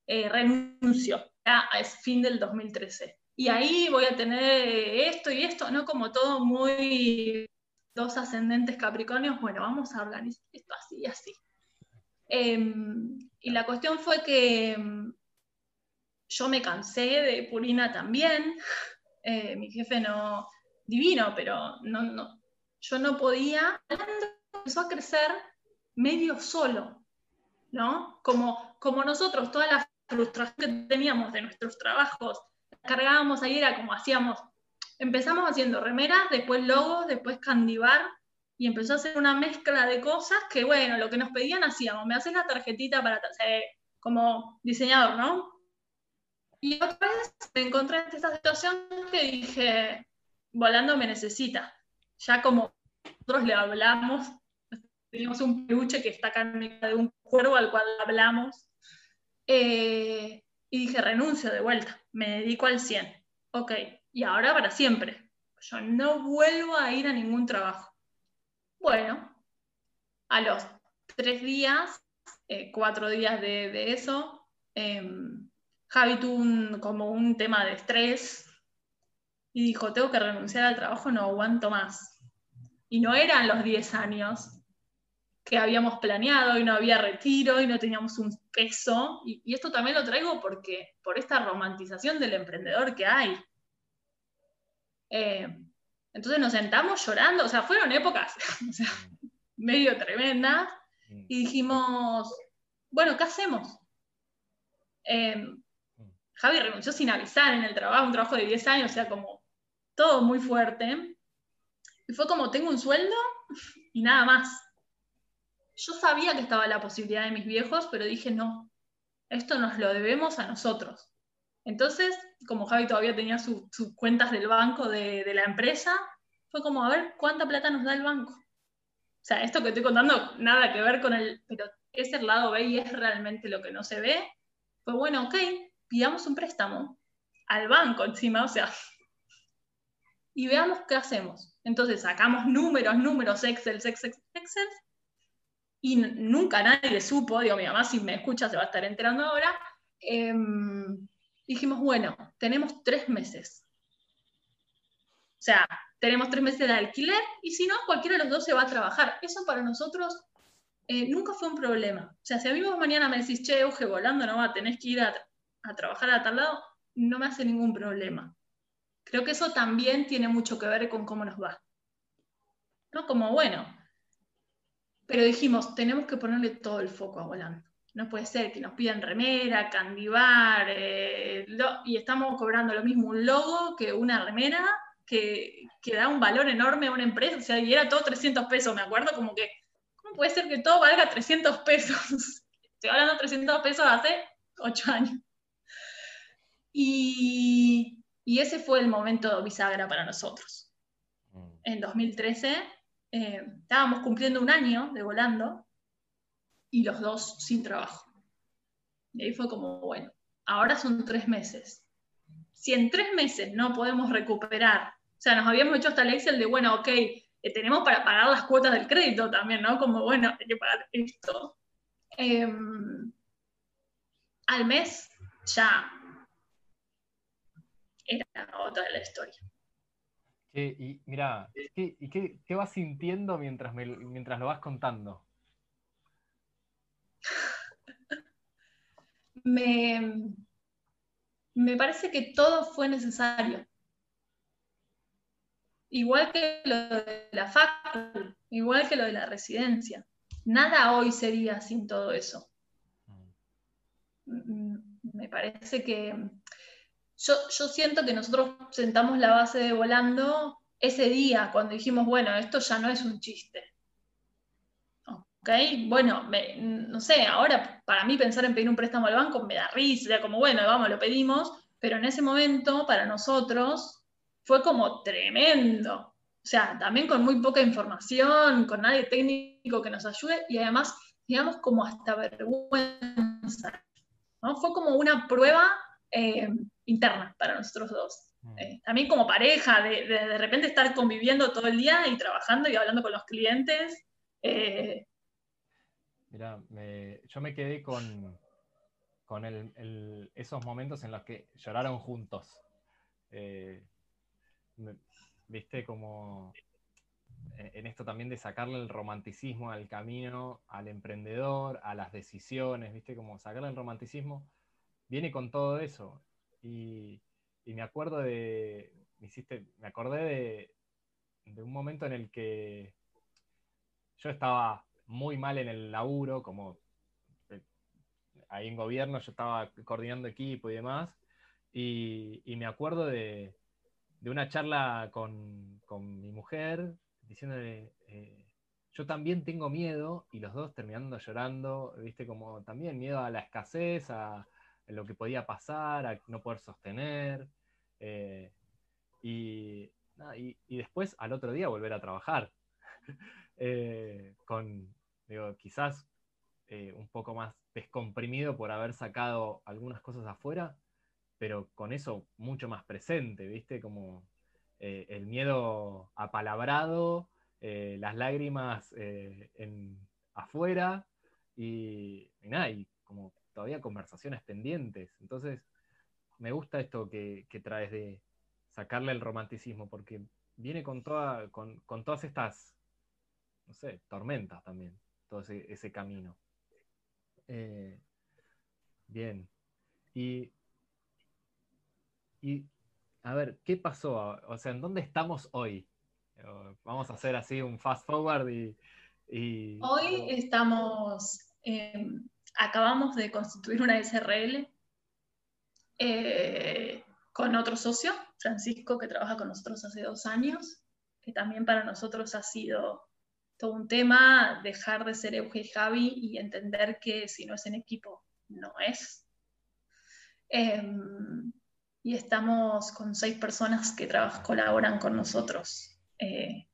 eh, renuncio es fin del 2013. Y ahí voy a tener esto y esto, ¿no? Como todo muy dos ascendentes capricornios, bueno, vamos a organizar esto así y así. Em, y la cuestión fue que em, yo me cansé de Purina también, eh, mi jefe no, divino, pero no, no, yo no podía. Empezó a crecer medio solo, ¿no? Como, como nosotros, toda la frustración que teníamos de nuestros trabajos, cargábamos ahí, era como hacíamos, empezamos haciendo remeras, después logos, después candibar, y empezó a hacer una mezcla de cosas que, bueno, lo que nos pedían hacíamos, me haces la tarjetita para, como diseñador, ¿no? Y otra vez me encontré en esta situación que dije, volando me necesita. Ya como nosotros le hablamos, teníamos un peluche que está acá de un cuervo al cual hablamos, eh, y dije, renuncio de vuelta, me dedico al 100. Ok, y ahora para siempre. Yo no vuelvo a ir a ningún trabajo. Bueno, a los tres días, eh, cuatro días de, eso, em, Javi tuvo como un tema de estrés y dijo, tengo que renunciar al trabajo, no aguanto más. Y no eran los 10 años que habíamos planeado y no había retiro y no teníamos un peso. Y esto también lo traigo porque por esta romantización del emprendedor que hay. Eh, entonces nos sentamos llorando, o sea, fueron épocas medio tremendas, mm. y dijimos, bueno, ¿qué hacemos? Em, Javi renunció sin avisar en el trabajo, un trabajo de 10 años, o sea, como todo muy fuerte. Y fue como, tengo un sueldo y nada más. Yo sabía que estaba la posibilidad de mis viejos, pero dije, no, esto nos lo debemos a nosotros. Entonces, como Javi todavía tenía sus cuentas del banco de, la empresa, fue como, a ver, ¿cuánta plata nos da el banco? O sea, esto que estoy contando, nada que ver con el, pero es el lado B y es realmente lo que no se ve. Fue bueno, ok, pidamos un préstamo al banco encima, o sea, y veamos qué hacemos. Entonces sacamos números, números, Excel, Excel, Excel, y nunca nadie supo, digo, mi mamá si me escucha se va a estar enterando ahora, em, dijimos, bueno, tenemos tres meses. O sea, tenemos tres meses de alquiler y si no, cualquiera de los dos se va a trabajar. Eso para nosotros eh, nunca fue un problema. O sea, si a mí vos mañana me decís, che, Euge, volando, no va, tenés que ir a, a trabajar a tal lado, no me hace ningún problema. Creo que eso también tiene mucho que ver con cómo nos va. ¿No? Como, bueno, pero dijimos, tenemos que ponerle todo el foco a volando. No puede ser que nos pidan remera, candibar, eh, y estamos cobrando lo mismo un logo que una remera que, que, da un valor enorme a una empresa. O sea, y era todo 300 pesos, me acuerdo como que, ¿cómo puede ser que todo valga 300 pesos? Estoy hablando de 300 pesos hace 8 años. Y, y ese fue el momento bisagra para nosotros. Mm. En 2013 eh, estábamos cumpliendo un año de volando y los dos sin trabajo. Y ahí fue como, bueno, ahora son tres meses. Si en tres meses no podemos recuperar, o sea, nos habíamos hecho hasta el de, bueno, ok, eh, tenemos para pagar las cuotas del crédito también, ¿no? Como, bueno, hay que pagar esto. Em, al mes ya era otra de la historia. y mira, ¿y qué, vas sintiendo mientras, mientras lo vas contando? Me, me parece que todo fue necesario. Igual que lo de la facu, igual que lo de la residencia. Nada hoy sería sin todo eso. Mm. Me parece que yo, yo siento que nosotros sentamos la base de volando ese día, cuando dijimos, bueno, esto ya no es un chiste bueno, no sé, ahora para mí pensar en pedir un préstamo al banco me da risa, como bueno, vamos, lo pedimos, pero en ese momento para nosotros fue como tremendo. O sea, también con muy poca información, con nadie técnico que nos ayude y además, digamos, como hasta vergüenza. ¿no? Fue como una prueba eh, interna para nosotros dos. Mm. Eh, también como pareja, de, de, repente estar conviviendo todo el día y trabajando y hablando con los clientes. Eh, Mira, yo me quedé con, con esos momentos en los que lloraron juntos. Eh, viste, como en esto también de sacarle el romanticismo al camino, al emprendedor, a las decisiones, viste, como sacarle el romanticismo, viene con todo eso. Y, me acuerdo de, me, hiciste, me acordé un momento en el que yo estaba muy mal en el laburo, como eh, ahí en gobierno yo estaba coordinando equipo y demás, y, me acuerdo de, una charla con, mi mujer diciéndole, eh, yo también tengo miedo, y los dos terminando llorando, viste, como también miedo a la escasez, a, lo que podía pasar, a no poder sostener. Eh, y, después al otro día volver a trabajar. Eh, con, digo, quizás eh, un poco más descomprimido por haber sacado algunas cosas afuera, pero con eso mucho más presente, ¿viste? Como el miedo apalabrado, las lágrimas en, afuera y, nada, y como todavía conversaciones pendientes. Entonces, me gusta esto que, traes de sacarle el romanticismo, porque viene con, toda, con, todas estas, no sé, tormentas también, todo ese, camino. Eh, bien. Y, y, a ver, ¿qué pasó? O sea, ¿en dónde estamos hoy? Vamos a hacer así un fast forward y... hoy estamos, acabamos de constituir una SRL eh, con otro socio, Francisco, que trabaja con nosotros hace dos años, que también para nosotros ha sido todo un tema dejar de ser Euge y Javi y entender que si no es en equipo, no es. Em, y estamos con seis personas que trabajan, colaboran con nosotros. Eh,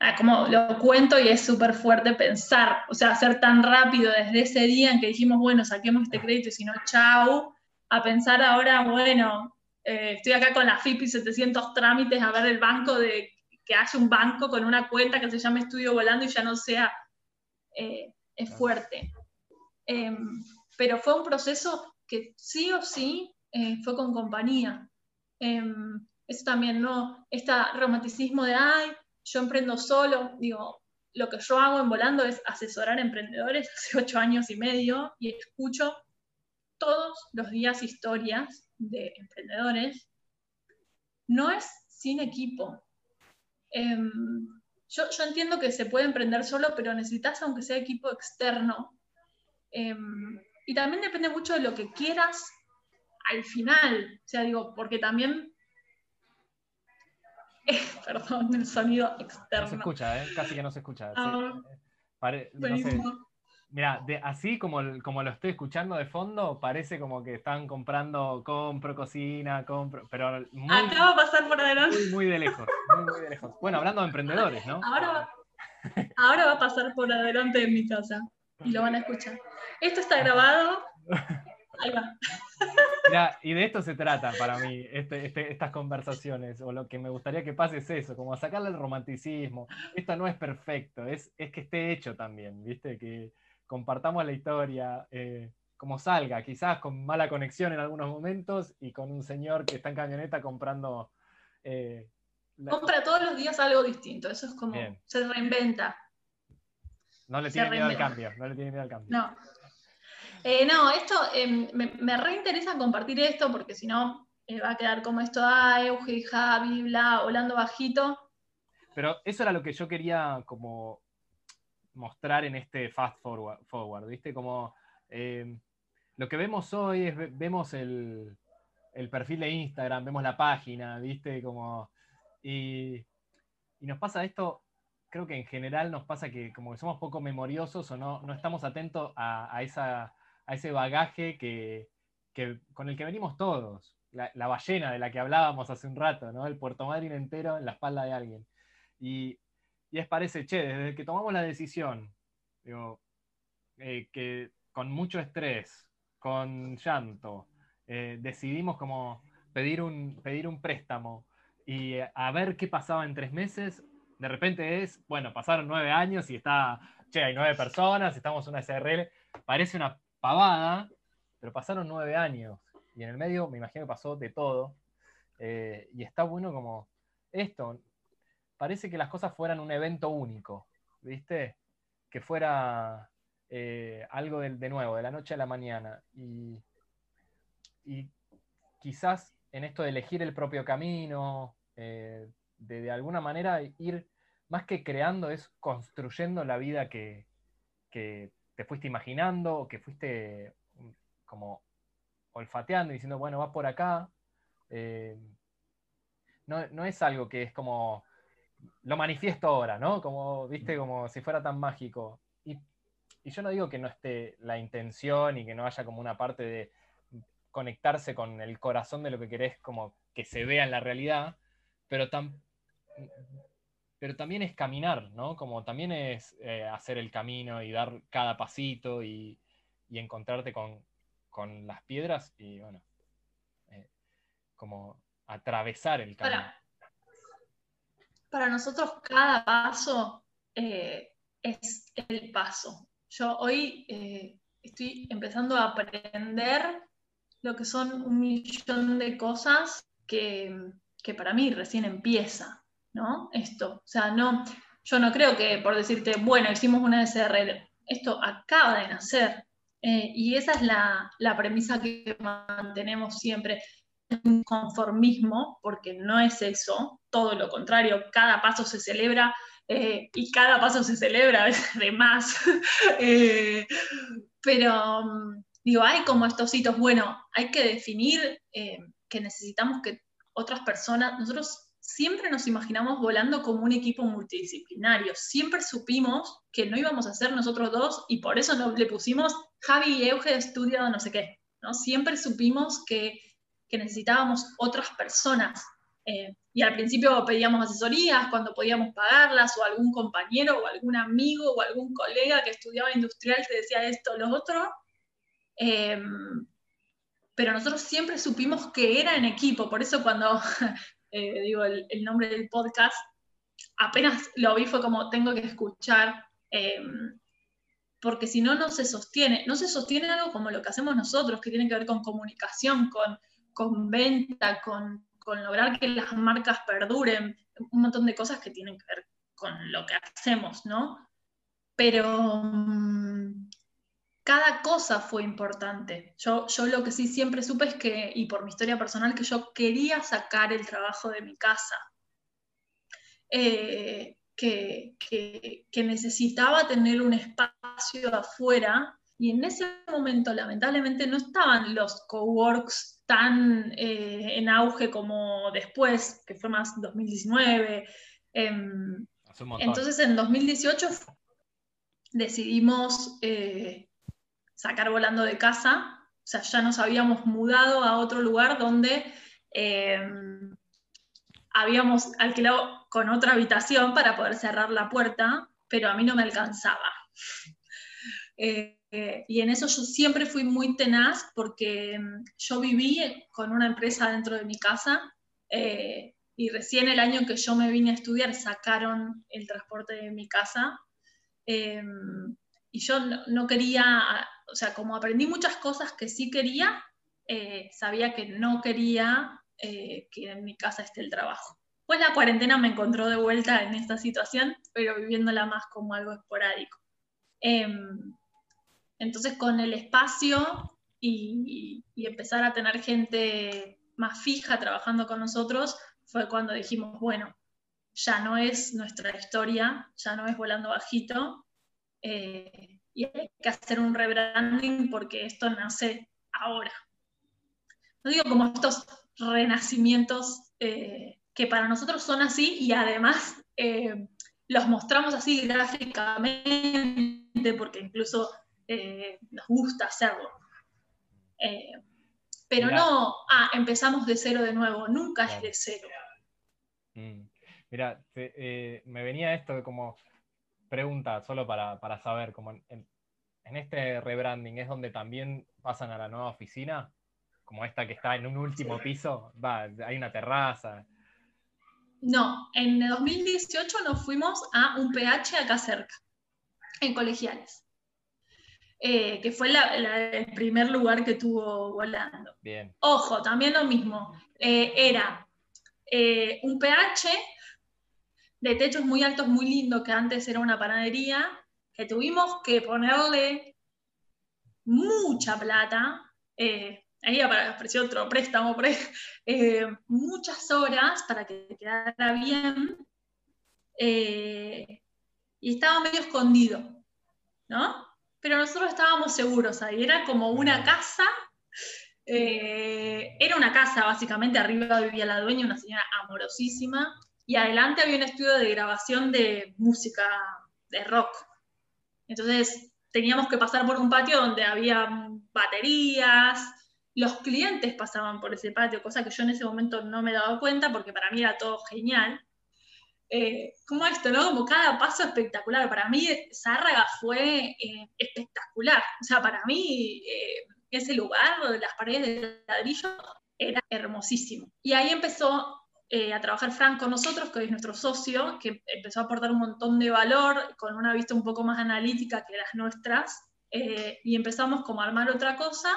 ah, como lo cuento y es súper fuerte pensar, o sea, hacer tan rápido desde ese día en que dijimos, bueno, saquemos este crédito y si no, chau, a pensar ahora, bueno, eh, estoy acá con la FIP y 700 trámites a ver el banco de que haya un banco con una cuenta que se llame Estudio Volando y ya no sea eh, es fuerte. Em, pero fue un proceso que sí o sí eh, fue con compañía. Em, eso también, ¿no? Este romanticismo de, ay, yo emprendo solo, digo, lo que yo hago en Volando es asesorar a emprendedores hace ocho años y medio y escucho todos los días historias de emprendedores, no es sin equipo. Em, yo, entiendo que se puede emprender solo, pero necesitas aunque sea equipo externo. Em, y también depende mucho de lo que quieras al final. O sea, digo, porque también... perdón, el sonido externo. No se escucha, ¿eh? casi que no se escucha. Ah, Mira, así como, como lo estoy escuchando de fondo, parece como que están comprando, compro cocina, compro, pero muy, Acá va a pasar por adelante. Muy, muy de lejos, muy, muy de lejos. Bueno, hablando de emprendedores, ¿no? Ahora va, ahora va a pasar por adelante de mi casa y lo van a escuchar. Esto está grabado. Ahí va. Mira, y de esto se trata para mí, este, este, estas conversaciones, o lo que me gustaría que pase es eso, como sacarle el romanticismo. Esto no es perfecto, es, es que esté hecho también, ¿viste? Que, compartamos la historia, eh, como salga, quizás con mala conexión en algunos momentos y con un señor que está en camioneta comprando... Eh, Compra todos los días algo distinto, eso es como, se reinventa. No le tiene miedo al cambio, no le tiene miedo al cambio. No. Eh, no, esto me, reinteresa compartir esto porque si no va a quedar como esto, ah, Euge, Javi, bla, volando bajito. Pero eso era lo que yo quería como mostrar en este fast forward, ¿viste? Como eh, lo que vemos hoy es, vemos el, perfil de Instagram, vemos la página, ¿viste? Como, y, nos pasa esto, creo que en general nos pasa que como que somos poco memoriosos o no, no estamos atentos a, esa, a ese bagaje que, con el que venimos todos. La, la, ballena de la que hablábamos hace un rato, ¿no? El Puerto Madryn entero en la espalda de alguien. Y, y es parece, che, desde que tomamos la decisión, digo, eh, que con mucho estrés, con llanto, eh, decidimos como pedir un, pedir un préstamo y a ver qué pasaba en tres meses, de repente es, bueno, pasaron nueve años y está, che, hay nueve personas, estamos en una SRL, parece una pavada, pero pasaron nueve años y en el medio me imagino que pasó de todo eh, y está bueno como esto, parece que las cosas fueran un evento único, ¿viste? Que fuera eh, algo de, nuevo, de la noche a la mañana. Y, quizás en esto de elegir el propio camino, eh, de, alguna manera ir, más que creando, es construyendo la vida que, te fuiste imaginando o que fuiste mm, como olfateando y diciendo, bueno, va por acá. Eh, no, no, es algo que es como, lo manifiesto ahora, ¿no? Como, viste, como si fuera tan mágico. Y, y yo no digo que no esté la intención y que no haya como una parte de conectarse con el corazón de lo que querés como que se vea en la realidad, pero, pero también es caminar, ¿no? Como también es eh, hacer el camino y dar cada pasito y, encontrarte con, las piedras y, bueno, eh, como atravesar el camino. Para, nosotros cada paso eh, es el paso. Yo hoy estoy empezando a aprender lo que son un millón de cosas que, para mí recién empieza, ¿no? Esto, o sea, no, yo no creo que por decirte, bueno, hicimos una SR, esto acaba de nacer. Eh, y esa es la, premisa que mantenemos siempre, un conformismo, porque no es eso, todo lo contrario, cada paso se celebra eh, y cada paso se celebra de más. Eh, pero mm, digo, hay como estos hitos, bueno, hay que definir eh, que necesitamos que otras personas, nosotros siempre nos imaginamos volando como un equipo multidisciplinario, siempre supimos que no íbamos a ser nosotros dos y por eso le pusimos Javi y Euge estudiado no sé qué, ¿no? Siempre supimos que, necesitábamos otras personas. Eh, y al principio pedíamos asesorías cuando podíamos pagarlas, o algún compañero, o algún amigo, o algún colega que estudiaba industrial te decía esto, lo otro, Em, pero nosotros siempre supimos que era en equipo, por eso cuando eh, digo el, nombre del podcast, apenas lo vi fue como tengo que escuchar, em, porque si no, no se sostiene. No se sostiene algo como lo que hacemos nosotros, que tiene que ver con comunicación, con, con venta, con, con lograr que las marcas perduren, un montón de cosas que tienen que ver con lo que hacemos, ¿no? Pero mm, cada cosa fue importante. Yo, yo lo que sí siempre supe es que, y por mi historia personal, que yo quería sacar el trabajo de mi casa. Eh, que, necesitaba tener un espacio afuera y en ese momento lamentablemente no estaban los coworks tan eh, en auge como después, que fue más 2019. Em, entonces en 2018 decidimos eh, sacar volando de casa, o sea, ya nos habíamos mudado a otro lugar donde eh, habíamos alquilado con otra habitación para poder cerrar la puerta, pero a mí no me alcanzaba. Eh, y en eso yo siempre fui muy tenaz porque mm, yo viví con una empresa dentro de mi casa eh, y recién el año que yo me vine a estudiar sacaron el transporte de mi casa. y yo no, quería o sea, como aprendí muchas cosas que sí quería, eh, sabía que no quería eh, que en mi casa esté el trabajo. Pues la cuarentena me encontró de vuelta en esta situación, pero viviéndola más como algo esporádico. Entonces, con el espacio y, y, empezar a tener gente más fija trabajando con nosotros, fue cuando dijimos, bueno, ya no es nuestra historia, ya no es volando bajito, eh, y hay que hacer un rebranding porque esto nace ahora. No digo como estos renacimientos eh, que para nosotros son así y además eh, los mostramos así gráficamente porque incluso eh, nos gusta hacerlo. pero no, ah, empezamos de cero de nuevo, nunca es de cero. Mm. Mira, me venía esto de como pregunta, solo para, saber, como en, este rebranding es donde también pasan a la nueva oficina, como esta que está en un último piso, va, hay una terraza. No, en 2018 nos fuimos a un PH acá cerca, en colegiales, eh, que fue el primer lugar que tuvo volando. Bien. Ojo, también lo mismo, eh, era eh, un PH de techos muy altos, muy lindo, que antes era una panadería, que tuvimos que ponerle mucha plata, ahí apareció otro préstamo, muchas horas para que quedara bien, y estaba medio escondido, ¿no? Pero nosotros estábamos seguros ahí, era como una casa, eh, era una casa básicamente, arriba vivía la dueña, una señora amorosísima, y adelante había un estudio de grabación de música de rock. Entonces teníamos que pasar por un patio donde había baterías, los clientes pasaban por ese patio, cosa que yo en ese momento no me daba cuenta porque para mí era todo genial. Eh, como esto, ¿no? Como cada paso espectacular. Para mí Zárraga fue eh, espectacular. O sea, para mí eh, ese lugar, las paredes de ladrillo, era hermosísimo. Y ahí empezó a trabajar Frank con nosotros, que es nuestro socio, que empezó a aportar un montón de valor con una vista un poco más analítica que las nuestras. y empezamos como a armar otra cosa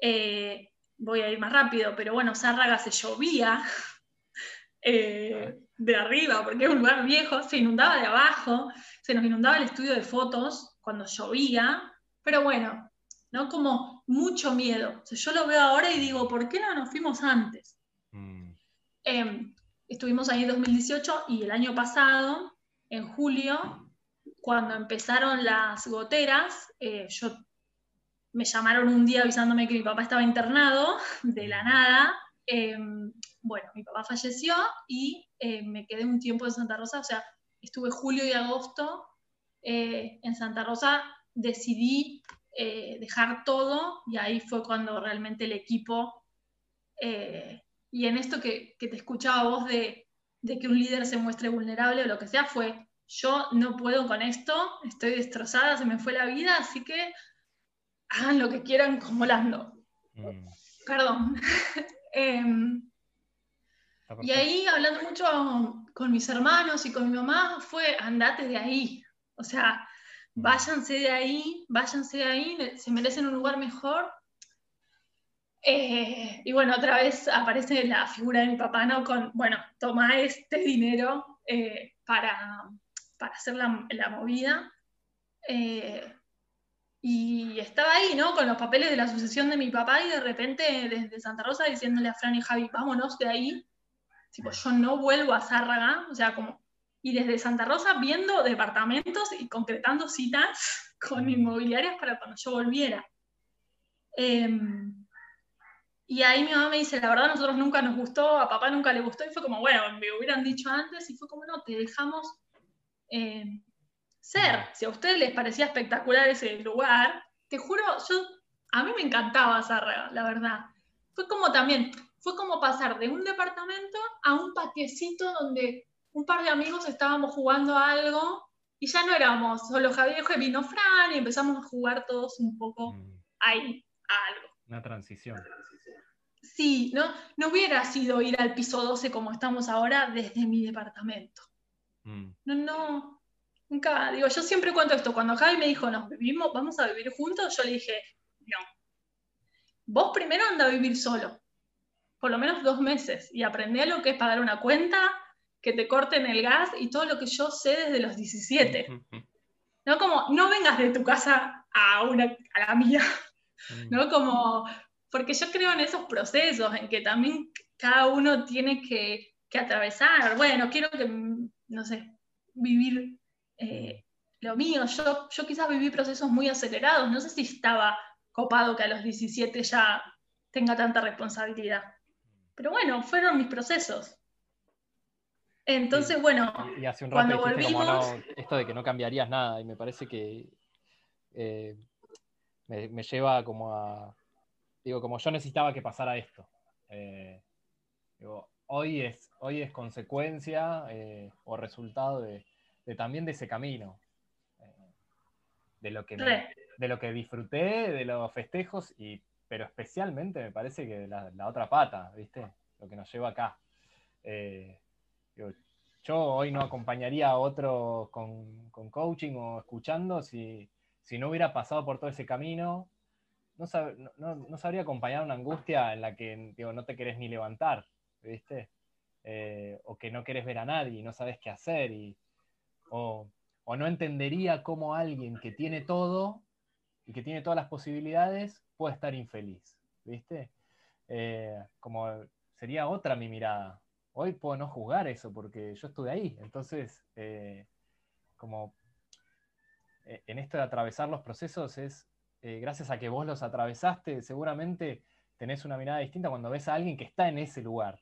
eh, voy a ir más rápido, pero bueno, Zárraga se llovía eh, de arriba, porque es un lugar viejo, se inundaba de abajo, se nos inundaba el estudio de fotos cuando llovía, pero bueno, ¿no? Como mucho miedo. yo lo veo ahora y digo, ¿por qué no nos fuimos antes? Mm. Em, estuvimos ahí en 2018 y el año pasado, en julio, cuando empezaron las goteras, eh, yo me llamaron un día avisándome que mi papá estaba internado de la nada. Em, bueno, mi papá falleció y eh, me quedé un tiempo en Santa Rosa, o sea, estuve julio y agosto eh, en Santa Rosa, decidí eh, dejar todo y ahí fue cuando realmente el equipo, y en esto que, que, te escuchaba vos de, de que un líder se muestre vulnerable o lo que sea, fue, yo no puedo con esto, estoy destrozada, se me fue la vida, así que hagan lo que quieran como Lando. Mm. Perdón. Y ahí, hablando mucho con mis hermanos y con mi mamá, fue andate de ahí. O sea, mm. váyanse de ahí, váyanse de ahí, se merecen un lugar mejor. Eh, y bueno, otra vez aparece la figura de mi papá, ¿no? Con, bueno, toma este dinero eh, para, para, hacer la, la movida. Eh, y estaba ahí, ¿no? Con los papeles de la sucesión de mi papá y de repente desde Santa Rosa diciéndole a Fran y Javi, vámonos de ahí. Tipo, yo no vuelvo a Zárraga, o sea, como... Y desde Santa Rosa viendo departamentos y concretando citas con inmobiliarias para cuando yo volviera. Em, y ahí mi mamá me dice, la verdad a nosotros nunca nos gustó, a papá nunca le gustó, y fue como, bueno, me hubieran dicho antes, y fue como, no, te dejamos em, ser. Si a ustedes les parecía espectacular ese lugar, te juro, yo, a mí me encantaba Zárraga, la verdad. Fue como también, fue como pasar de un departamento a un patiecito donde un par de amigos estábamos jugando algo y ya no éramos solo Javier y vino Fran y empezamos a jugar todos un poco mm. ahí a algo. Una transición. Sí, ¿no? no hubiera sido ir al piso 12 como estamos ahora desde mi departamento. Mm. No, no, Nunca, digo, yo siempre cuento esto. Cuando Javi me dijo, nos vivimos, vamos a vivir juntos, yo le dije, no. Vos primero anda a vivir solo, por lo menos dos meses, y aprendé lo que es pagar una cuenta, que te corten el gas y todo lo que yo sé desde los 17. ¿No? Como, no vengas de tu casa a, una, a la mía, mm. ¿no? Como, porque yo creo en esos procesos, en que también cada uno tiene que, que atravesar. Bueno, quiero que, no sé, vivir eh, lo mío. Yo, yo quizás viví procesos muy acelerados, no sé si estaba copado que a los 17 ya tenga tanta responsabilidad. Pero bueno, fueron mis procesos. Entonces, bueno, y hace un rato cuando volvimos... esto de que no cambiarías nada, y me parece que eh, me, lleva como a. Digo, como yo necesitaba que pasara esto. Eh, hoy, es, hoy es consecuencia o resultado de, también de ese camino, eh, de, lo que de lo que disfruté, de los festejos, y, pero especialmente me parece que la, otra pata, ¿viste? Lo que nos lleva acá. Eh, yo hoy no acompañaría a otro con, coaching o escuchando si, no hubiera pasado por todo ese camino. No, sabría acompañar una angustia en la que no te querés ni levantar, ¿viste? Eh, o que no querés ver a nadie y no sabes qué hacer. Y, o, no entendería cómo alguien que tiene todo y que tiene todas las posibilidades puede estar infeliz. ¿viste? Eh, como sería otra mi mirada. Hoy puedo no juzgar eso porque yo estuve ahí. Entonces, eh, como eh, en esto de atravesar los procesos es, gracias a que vos los atravesaste, seguramente tenés una mirada distinta cuando ves a alguien que está en ese lugar.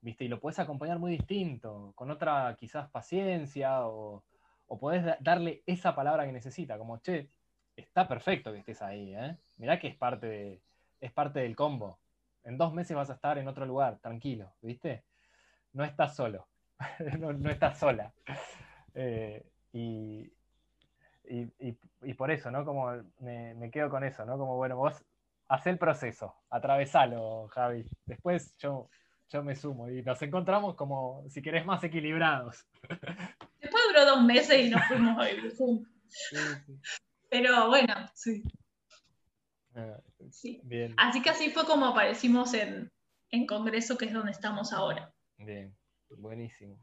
¿Viste? Y lo puedes acompañar muy distinto, con otra quizás paciencia o, o podés darle esa palabra que necesita, como, che, está perfecto que estés ahí, ¿eh? Mirá que es parte, es parte del combo. En dos meses vas a estar en otro lugar, tranquilo, ¿viste? No estás solo, no, estás sola. Eh, y, y, por eso, ¿no? Como me, quedo con eso, ¿no? Como, bueno, vos haz el proceso, atravesalo, Javi. Después yo, yo me sumo y nos encontramos como, si querés, más equilibrados. Después duró dos meses y nos fuimos a vivir juntos. Pero bueno, sí. Ah, sí. Bien. Así que así fue como aparecimos en, Congreso, que es donde estamos ahora. Bien, buenísimo.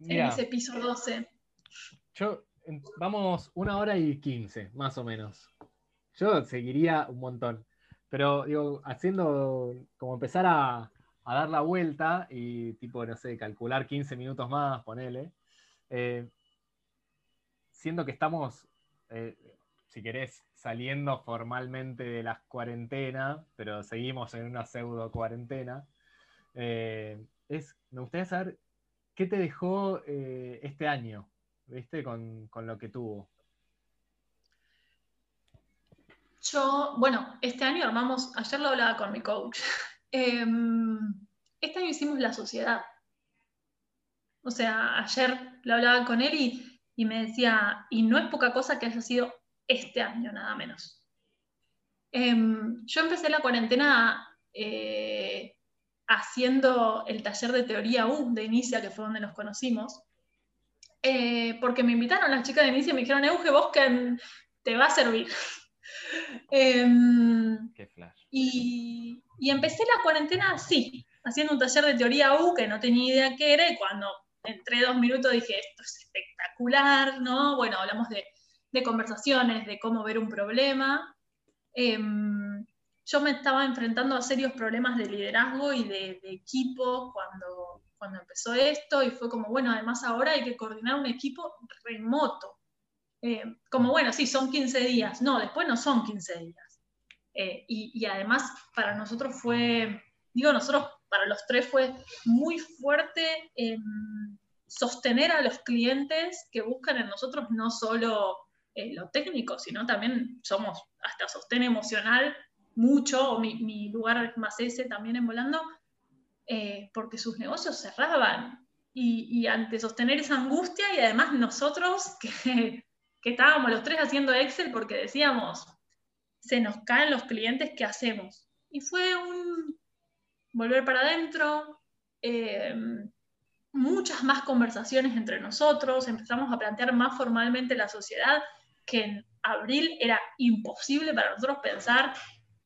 en ese piso 12. Yo, vamos una hora y quince, más o menos. Yo seguiría un montón. Pero, digo, haciendo como empezar a, dar la vuelta y, tipo, no sé, calcular 15 minutos más, ponele. Eh, siendo que estamos eh, si querés, saliendo formalmente de las cuarentenas, pero seguimos en una pseudo cuarentena, eh, es, me gustaría saber qué te dejó eh, este año, ¿viste? Con, lo que tuvo. Yo, bueno, este año armamos, ayer lo hablaba con mi coach, em, este año hicimos la sociedad. O sea, ayer lo hablaba con él y y me decía, y no es poca cosa que haya sido este año, nada menos. Em, yo empecé la cuarentena eh, haciendo el taller de teoría U de Inicia, que fue donde nos conocimos, eh, porque me invitaron las chicas de Inicia y me dijeron, Euge, vos que te va a servir. Em, Qué flash. Y, y empecé la cuarentena así, haciendo un taller de teoría U que no tenía idea qué era y cuando entré dos minutos dije, esto es espectacular, ¿no? Bueno, hablamos de, conversaciones, de cómo ver un problema. Em, yo me estaba enfrentando a serios problemas de liderazgo y de, equipo cuando, cuando empezó esto y fue como, bueno, además ahora hay que coordinar un equipo remoto. Eh, como, bueno, sí, son 15 días. No, después no son 15 días. Eh, y, y, además para nosotros fue, digo, nosotros para los tres fue muy fuerte sostener a los clientes que buscan en nosotros no solo eh, lo técnico, sino también somos hasta sostén emocional mucho, mi, lugar es más ese también en Volando, eh, porque sus negocios cerraban. Y, ante sostener esa angustia y además nosotros que, que estábamos los tres haciendo Excel porque decíamos, se nos caen los clientes, ¿qué hacemos? Y fue un, volver para adentro, eh, muchas más conversaciones entre nosotros, empezamos a plantear más formalmente la sociedad, que en abril era imposible para nosotros pensar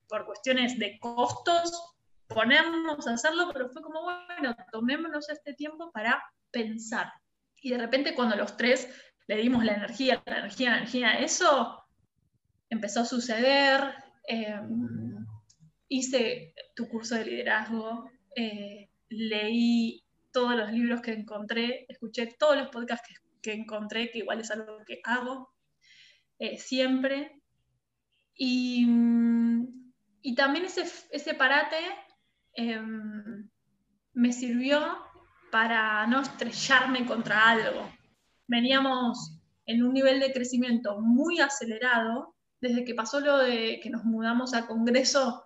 por cuestiones de costos, ponernos a hacerlo, pero fue como, bueno, tomémonos este tiempo para pensar. Y de repente cuando los tres le dimos la energía, la energía, la energía, eso empezó a suceder. Eh, hice tu curso de liderazgo, eh, leí todos los libros que encontré, escuché todos los podcasts que, encontré, que igual es algo que hago eh, siempre. Y, también ese, ese parate em, me sirvió para no estrellarme contra algo. Veníamos en un nivel de crecimiento muy acelerado. Desde que pasó lo de que nos mudamos a Congreso,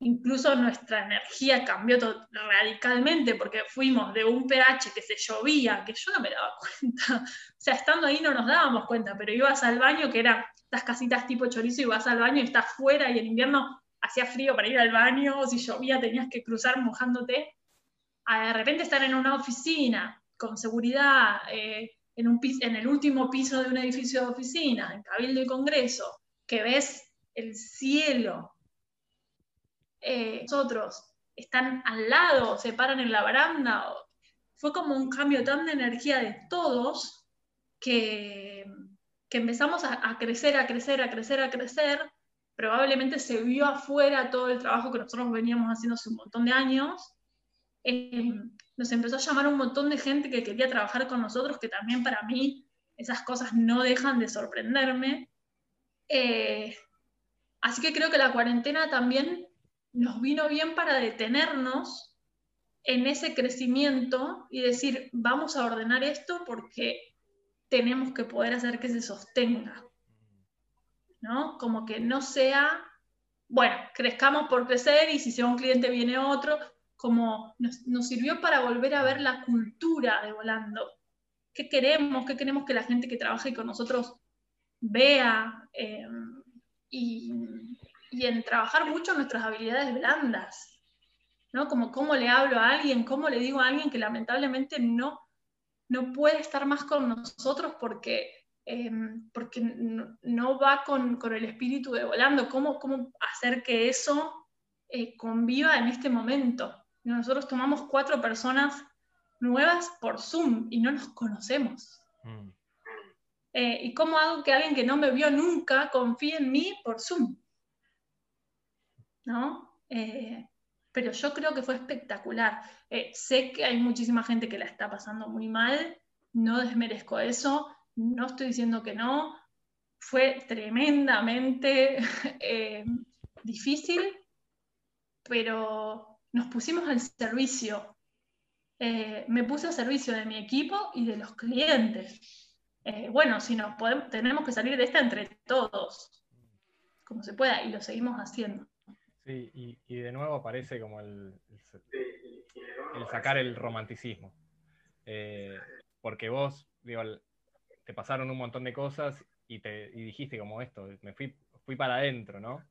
incluso nuestra energía cambió radicalmente porque fuimos de un pH que se llovía, que yo no me daba cuenta, o sea, estando ahí no nos dábamos cuenta, pero ibas al baño, que eran estas casitas tipo chorizo, y vas al baño y estás fuera y en invierno hacía frío para ir al baño, o si llovía tenías que cruzar mojándote, a de repente estar en una oficina con seguridad, eh, en, un en el último piso de un edificio de oficina, en Cabildo y Congreso, que ves el cielo eh, nosotros están al lado, se paran en la baranda. Fue como un cambio tan de energía de todos que, que empezamos a, crecer, a crecer, a crecer, a crecer. probablemente se vio afuera todo el trabajo que nosotros veníamos haciendo hace un montón de años. Eh, nos empezó a llamar un montón de gente que quería trabajar con nosotros, que también para mí esas cosas no dejan de sorprenderme. Eh, así que creo que la cuarentena también nos vino bien para detenernos en ese crecimiento y decir, vamos a ordenar esto porque tenemos que poder hacer que se sostenga. ¿No? Como que no sea, bueno, crezcamos por crecer y si sea un cliente viene otro, como nos, sirvió para volver a ver la cultura de volando. ¿Qué queremos? ¿Qué queremos que la gente que trabaje con nosotros vea? Eh, y, y, en trabajar mucho nuestras habilidades blandas, ¿no? Como cómo le hablo a alguien, cómo le digo a alguien que lamentablemente no, no puede estar más con nosotros porque, eh, porque no, va con, con, el espíritu de volando, cómo, cómo hacer que eso eh, conviva en este momento. Nosotros tomamos cuatro personas nuevas por Zoom y no nos conocemos. Mm. Eh, ¿Y cómo hago que alguien que no me vio nunca confíe en mí por Zoom? ¿No? Eh, pero yo creo que fue espectacular. Eh, sé que hay muchísima gente que la está pasando muy mal, no desmerezco eso, no estoy diciendo que no, fue tremendamente difícil, pero nos pusimos al servicio. Eh, me puse al servicio de mi equipo y de los clientes. Eh, bueno, si no, podemos, tenemos que salir de esta entre todos, como se pueda, y lo seguimos haciendo. Sí, y, de nuevo aparece como el, el, sacar el romanticismo. Eh, porque vos, digo, te pasaron un montón de cosas y, te, y dijiste como esto, me fui, fui para adentro, ¿no?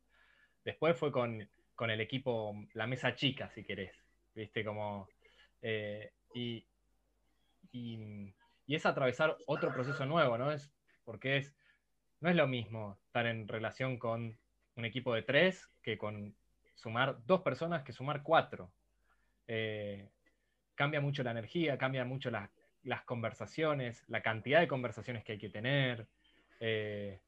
Después fue con, con el equipo, la mesa chica, si querés, ¿viste? Como, eh, y, y, es atravesar otro proceso nuevo, ¿no? Es, porque es, no es lo mismo estar en relación con un equipo de tres que con sumar dos personas que sumar cuatro. Eh, cambia mucho la energía, cambia mucho las conversaciones, la cantidad de conversaciones que hay que tener. Eh,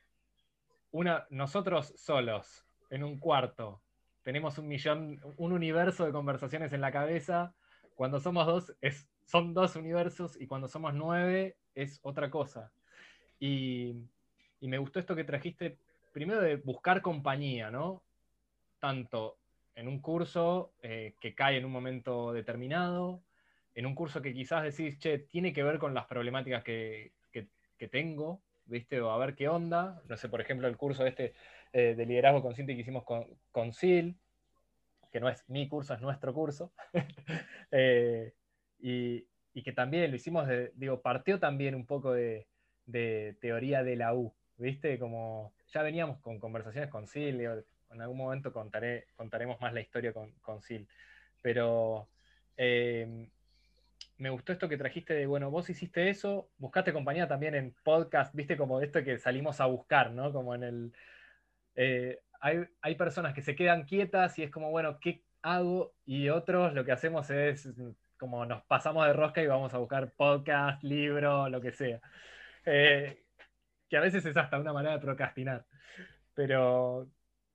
una, nosotros solos en un cuarto tenemos un millón, un universo de conversaciones en la cabeza. Cuando somos dos, es, son dos universos y cuando somos nueve es otra cosa. Y, me gustó esto que trajiste, primero de buscar compañía, ¿no? Tanto en un curso eh, que cae en un momento determinado, en un curso que quizás decís, che, tiene que ver con las problemáticas que, que, tengo, ¿viste? O a ver qué onda. No sé, por ejemplo, el curso este eh, de liderazgo consciente que hicimos con, con SIL, que no es mi curso, es nuestro curso, eh, y, que también lo hicimos, de, digo, partió también un poco de, teoría de la U, ¿viste? Como ya veníamos con conversaciones con Sil, en algún momento contaré, contaremos más la historia con, Sil, pero eh, me gustó esto que trajiste de, bueno, vos hiciste eso, buscaste compañía también en podcast, viste como esto que salimos a buscar, ¿no? Como en el... Eh, hay, personas que se quedan quietas y es como, bueno, ¿qué hago? Y otros lo que hacemos es como nos pasamos de rosca y vamos a buscar podcast, libro, lo que sea. Eh, que a veces es hasta una manera de procrastinar. Pero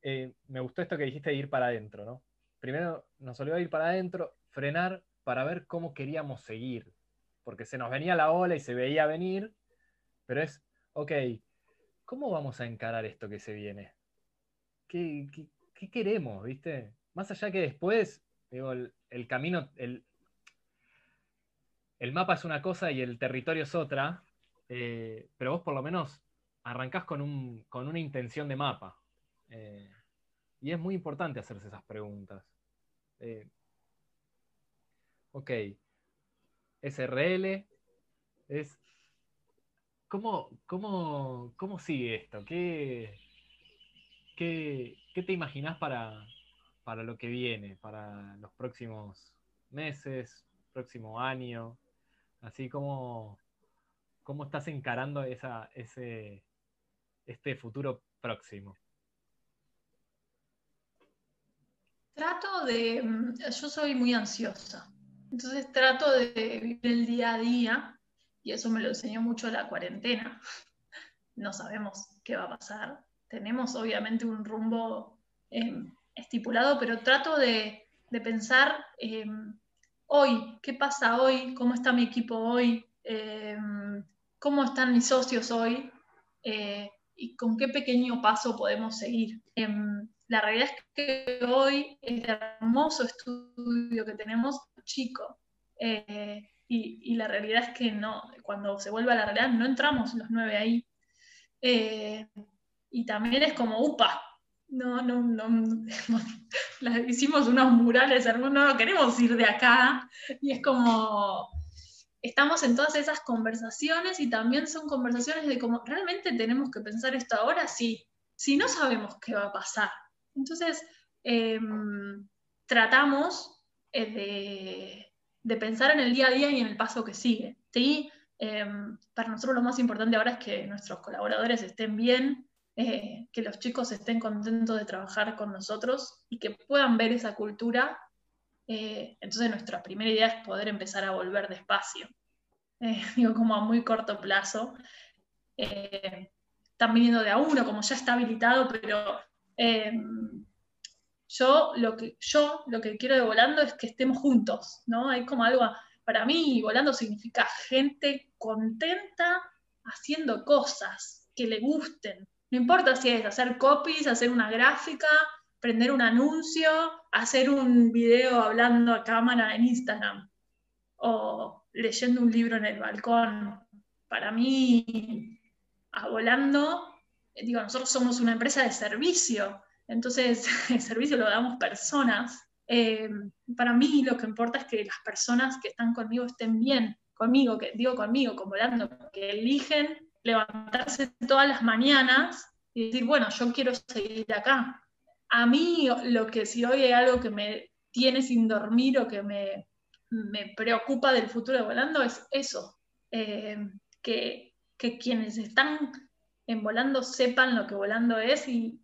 eh, me gustó esto que dijiste de ir para adentro, ¿no? Primero nos olvidó ir para adentro, frenar para ver cómo queríamos seguir. Porque se nos venía la ola y se veía venir, pero es, ok, ¿cómo vamos a encarar esto que se viene? ¿qué, queremos, viste? Más allá que después, digo, el, camino, el, el, mapa es una cosa y el territorio es otra, eh, pero vos por lo menos arrancás con, un, con una intención de mapa. Eh, y es muy importante hacerse esas preguntas. Eh, ok, SRL es... ¿Cómo, cómo, cómo sigue esto? ¿Qué, ¿qué, te imaginas para, lo que viene, para los próximos meses, próximo año? Así como, ¿cómo estás encarando esa, ese, este futuro próximo? Trato de, mm, yo soy muy ansiosa, entonces trato de vivir el día a día y eso me lo enseñó mucho la cuarentena. No sabemos qué va a pasar, tenemos obviamente un rumbo em, estipulado, pero trato de, pensar em, hoy, qué pasa hoy, cómo está mi equipo hoy, em, cómo están mis socios hoy eh, y con qué pequeño paso podemos seguir. La realidad es que hoy el hermoso estudio que tenemos, chico, eh, y, la realidad es que no, cuando se vuelve a la realidad no entramos los nueve ahí. Eh, y también es como, upa, no, no, no, hicimos unos murales no queremos ir de acá. Y es como, estamos en todas esas conversaciones y también son conversaciones de cómo realmente tenemos que pensar esto ahora, sí, si no sabemos qué va a pasar. Entonces, em, tratamos eh, de pensar en el día a día y en el paso que sigue. ¿sí? Em, para nosotros lo más importante ahora es que nuestros colaboradores estén bien, eh, que los chicos estén contentos de trabajar con nosotros y que puedan ver esa cultura. Eh, entonces nuestra primera idea es poder empezar a volver despacio, digo como a muy corto plazo. están viniendo de a uno, como ya está habilitado, pero em, yo lo que, yo lo que quiero de volando es que estemos juntos, ¿no? Hay como algo, para mí volando significa gente contenta haciendo cosas que le gusten. No importa si es hacer copies, hacer una gráfica, prender un anuncio, hacer un video hablando a cámara en Instagram o leyendo un libro en el balcón. Para mí, a volando, digo, nosotros somos una empresa de servicio entonces, el servicio lo damos personas. Eh, para mí lo que importa es que las personas que están conmigo estén bien, conmigo, que digo conmigo, como volando, que eligen levantarse todas las mañanas y decir, bueno, yo quiero seguir acá. A mí lo que si hoy hay algo que me tiene sin dormir o que me, me preocupa del futuro de volando es eso, eh, que, que quienes están en volando sepan lo que volando es y,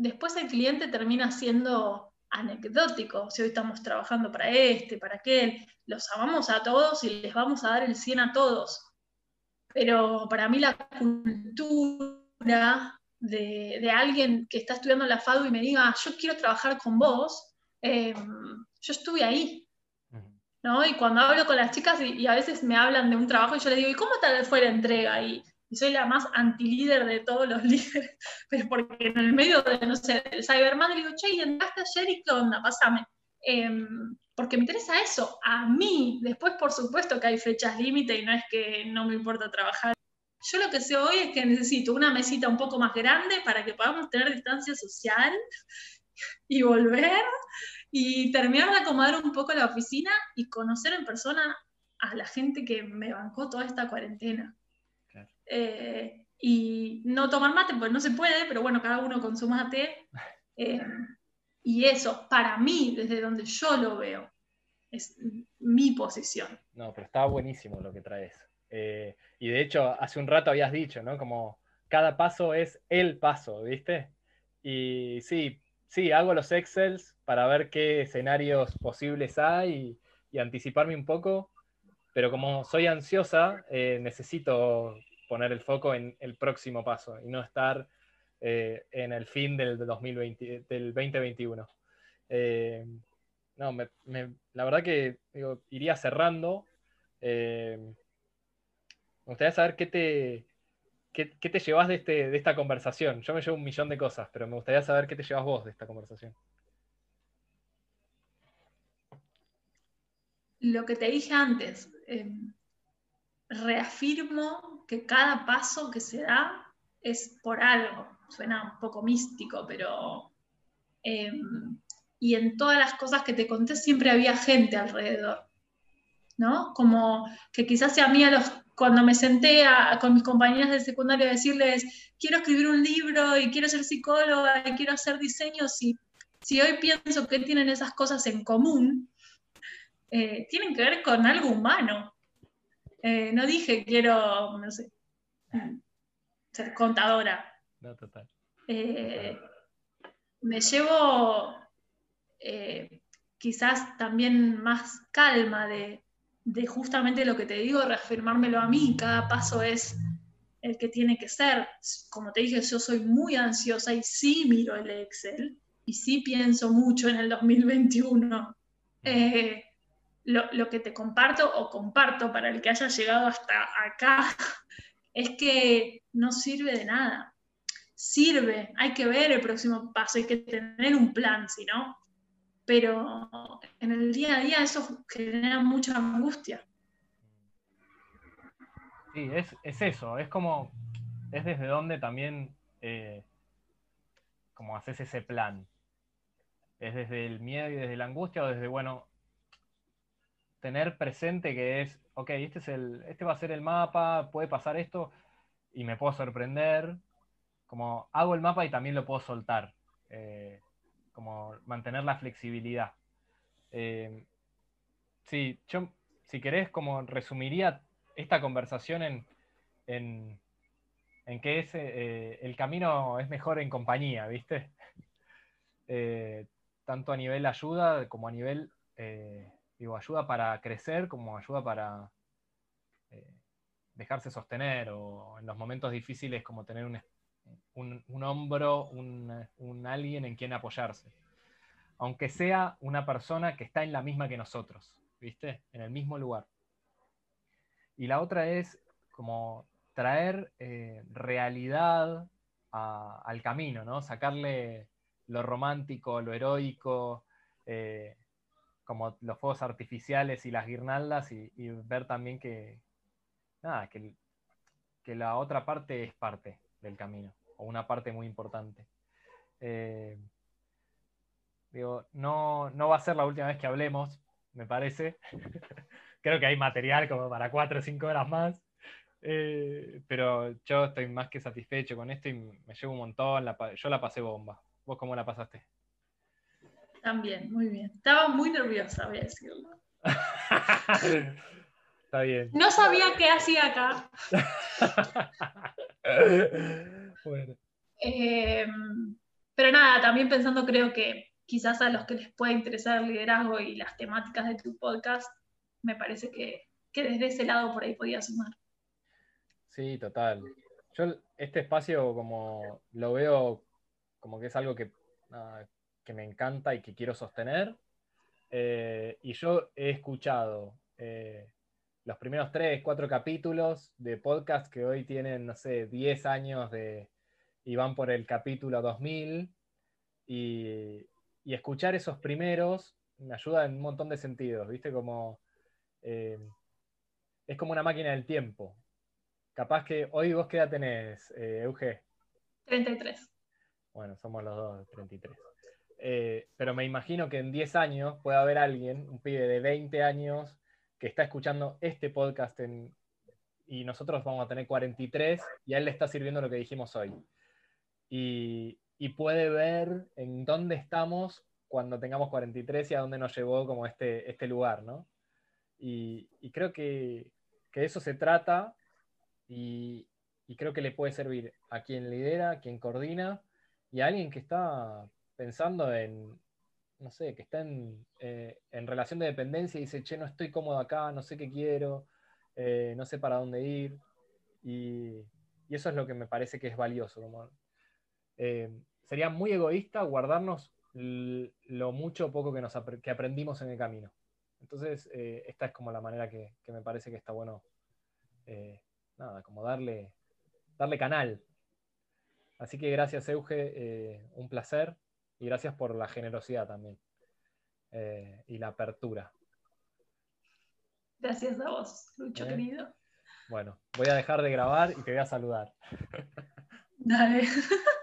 después el cliente termina siendo anecdótico. Si hoy estamos trabajando para este, para aquel, los amamos a todos y les vamos a dar el 100 a todos. Pero para mí la cultura de, alguien que está estudiando la FADU y me diga, yo quiero trabajar con vos, eh, yo estuve ahí. ¿no? Y cuando hablo con las chicas y, a veces me hablan de un trabajo y yo les digo, ¿y cómo tal fue la entrega? Y, y soy la más anti-líder de todos los líderes, pero porque en el medio de, no sé, del Cyberman le digo, che, ¿y entraste ayer y qué onda? Pásame. Em, porque me interesa eso, a mí. Después, por supuesto que hay fechas límite y no es que no me importa trabajar. Yo lo que sé hoy es que necesito una mesita un poco más grande para que podamos tener distancia social y volver y terminar de acomodar un poco la oficina y conocer en persona a la gente que me bancó toda esta cuarentena. Eh, y no tomar mate, pues no se puede, pero bueno, cada uno con su mate. Eh, y eso, para mí, desde donde yo lo veo, es mi posición. No, pero está buenísimo lo que traes. Eh, y de hecho, hace un rato habías dicho, ¿no? Como cada paso es el paso, ¿viste? Y sí, sí, hago los Excels para ver qué escenarios posibles hay y, anticiparme un poco, pero como soy ansiosa, necesito poner el foco en el próximo paso y no estar eh, en el fin del, 2020, del 2021. Eh, no, la verdad que iría cerrando. Eh, me gustaría saber qué te, qué, te llevas de, este, de esta conversación. Yo me llevo un millón de cosas, pero me gustaría saber qué te llevas vos de esta conversación. Lo que te dije antes, reafirmo que cada paso que se da es por algo. Suena un poco místico, pero... Em, y en todas las cosas que te conté siempre había gente alrededor, ¿no? Como que quizás sea a mí los, cuando me senté con mis compañeras de secundaria a decirles, quiero escribir un libro y quiero ser psicóloga y quiero hacer diseños, y si hoy pienso que tienen esas cosas en común, eh, tienen que ver con algo humano, eh, no dije quiero, no sé, ser contadora. No, total. Eh, me llevo eh, quizás también más calma de, justamente lo que te digo, reafirmármelo a mí. Cada paso es el que tiene que ser. Como te dije, yo soy muy ansiosa y sí miro el Excel y sí pienso mucho en el 2021. Eh, lo, que te comparto o comparto para el que haya llegado hasta acá es que no sirve de nada. Sirve, hay que ver el próximo paso, hay que tener un plan, si no. Pero en el día a día eso genera mucha angustia. Sí, es, eso, es como, es desde donde también, eh, como haces ese plan. Es desde el miedo y desde la angustia o desde, bueno, tener presente que es, ok, este, es el, este va a ser el mapa, puede pasar esto y me puedo sorprender. Como hago el mapa y también lo puedo soltar. Eh, como mantener la flexibilidad. Eh, sí, yo, si querés, como resumiría esta conversación en, en, en que es, eh, el camino es mejor en compañía, ¿viste? tanto a nivel ayuda como a nivel Digo, ayuda para crecer como ayuda para eh, dejarse sostener o en los momentos difíciles como tener un, hombro, un, alguien en quien apoyarse. Aunque sea una persona que está en la misma que nosotros, ¿viste? En el mismo lugar. Y la otra es como traer eh, realidad al camino, ¿no? Sacarle lo romántico, lo heroico, eh, como los fuegos artificiales y las guirnaldas y, ver también que, nada, que, la otra parte es parte del camino, o una parte muy importante. Eh, digo, no, no va a ser la última vez que hablemos, me parece. Creo que hay material como para cuatro o cinco horas más. Eh, pero yo estoy más que satisfecho con esto y me llevo un montón. yo la pasé bomba. ¿Vos cómo la pasaste? También, muy bien. Estaba muy nerviosa, voy a decirlo. Está bien. No sabía qué hacía acá. bueno. Em, pero nada, también pensando, creo que quizás a los que les pueda interesar el liderazgo y las temáticas de tu podcast, me parece que, desde ese lado por ahí podía sumar. Sí, total. Yo este espacio como lo veo como que es algo que que me encanta y que quiero sostener. Eh, y yo he escuchado eh, los primeros tres, cuatro capítulos de podcast que hoy tienen, no sé, 10 años de, y van por el capítulo 2000. Y, y escuchar esos primeros me ayuda en un montón de sentidos, ¿viste? Como, eh, es como una máquina del tiempo. Capaz que hoy vos qué edad tenés, Euge? 33. Bueno, somos los dos 33. Eh, pero me imagino que en 10 años puede haber alguien, un pibe de 20 años, que está escuchando este podcast y nosotros vamos a tener 43 y a él le está sirviendo lo que dijimos hoy. Y, puede ver en dónde estamos cuando tengamos 43 y a dónde nos llevó como este, este lugar, ¿no? Y, creo que, que, eso se trata y, y creo que le puede servir a quien lidera, a quien coordina y a alguien que está pensando en, no sé, que está eh, en, relación de dependencia y dice, che, no estoy cómodo acá, no sé qué quiero, eh, no sé para dónde ir. Y, eso es lo que me parece que es valioso. Eh, sería muy egoísta guardarnos lo mucho o poco que, nos que aprendimos en el camino. Entonces, esta es como la manera que, que, me parece que está bueno, nada, como darle, darle canal. Así que gracias, Euge, un placer y gracias por la generosidad también eh, y la apertura. Gracias a vos, Lucho, ¿Eh? querido. Bueno, voy a dejar de grabar y te voy a saludar. Dale.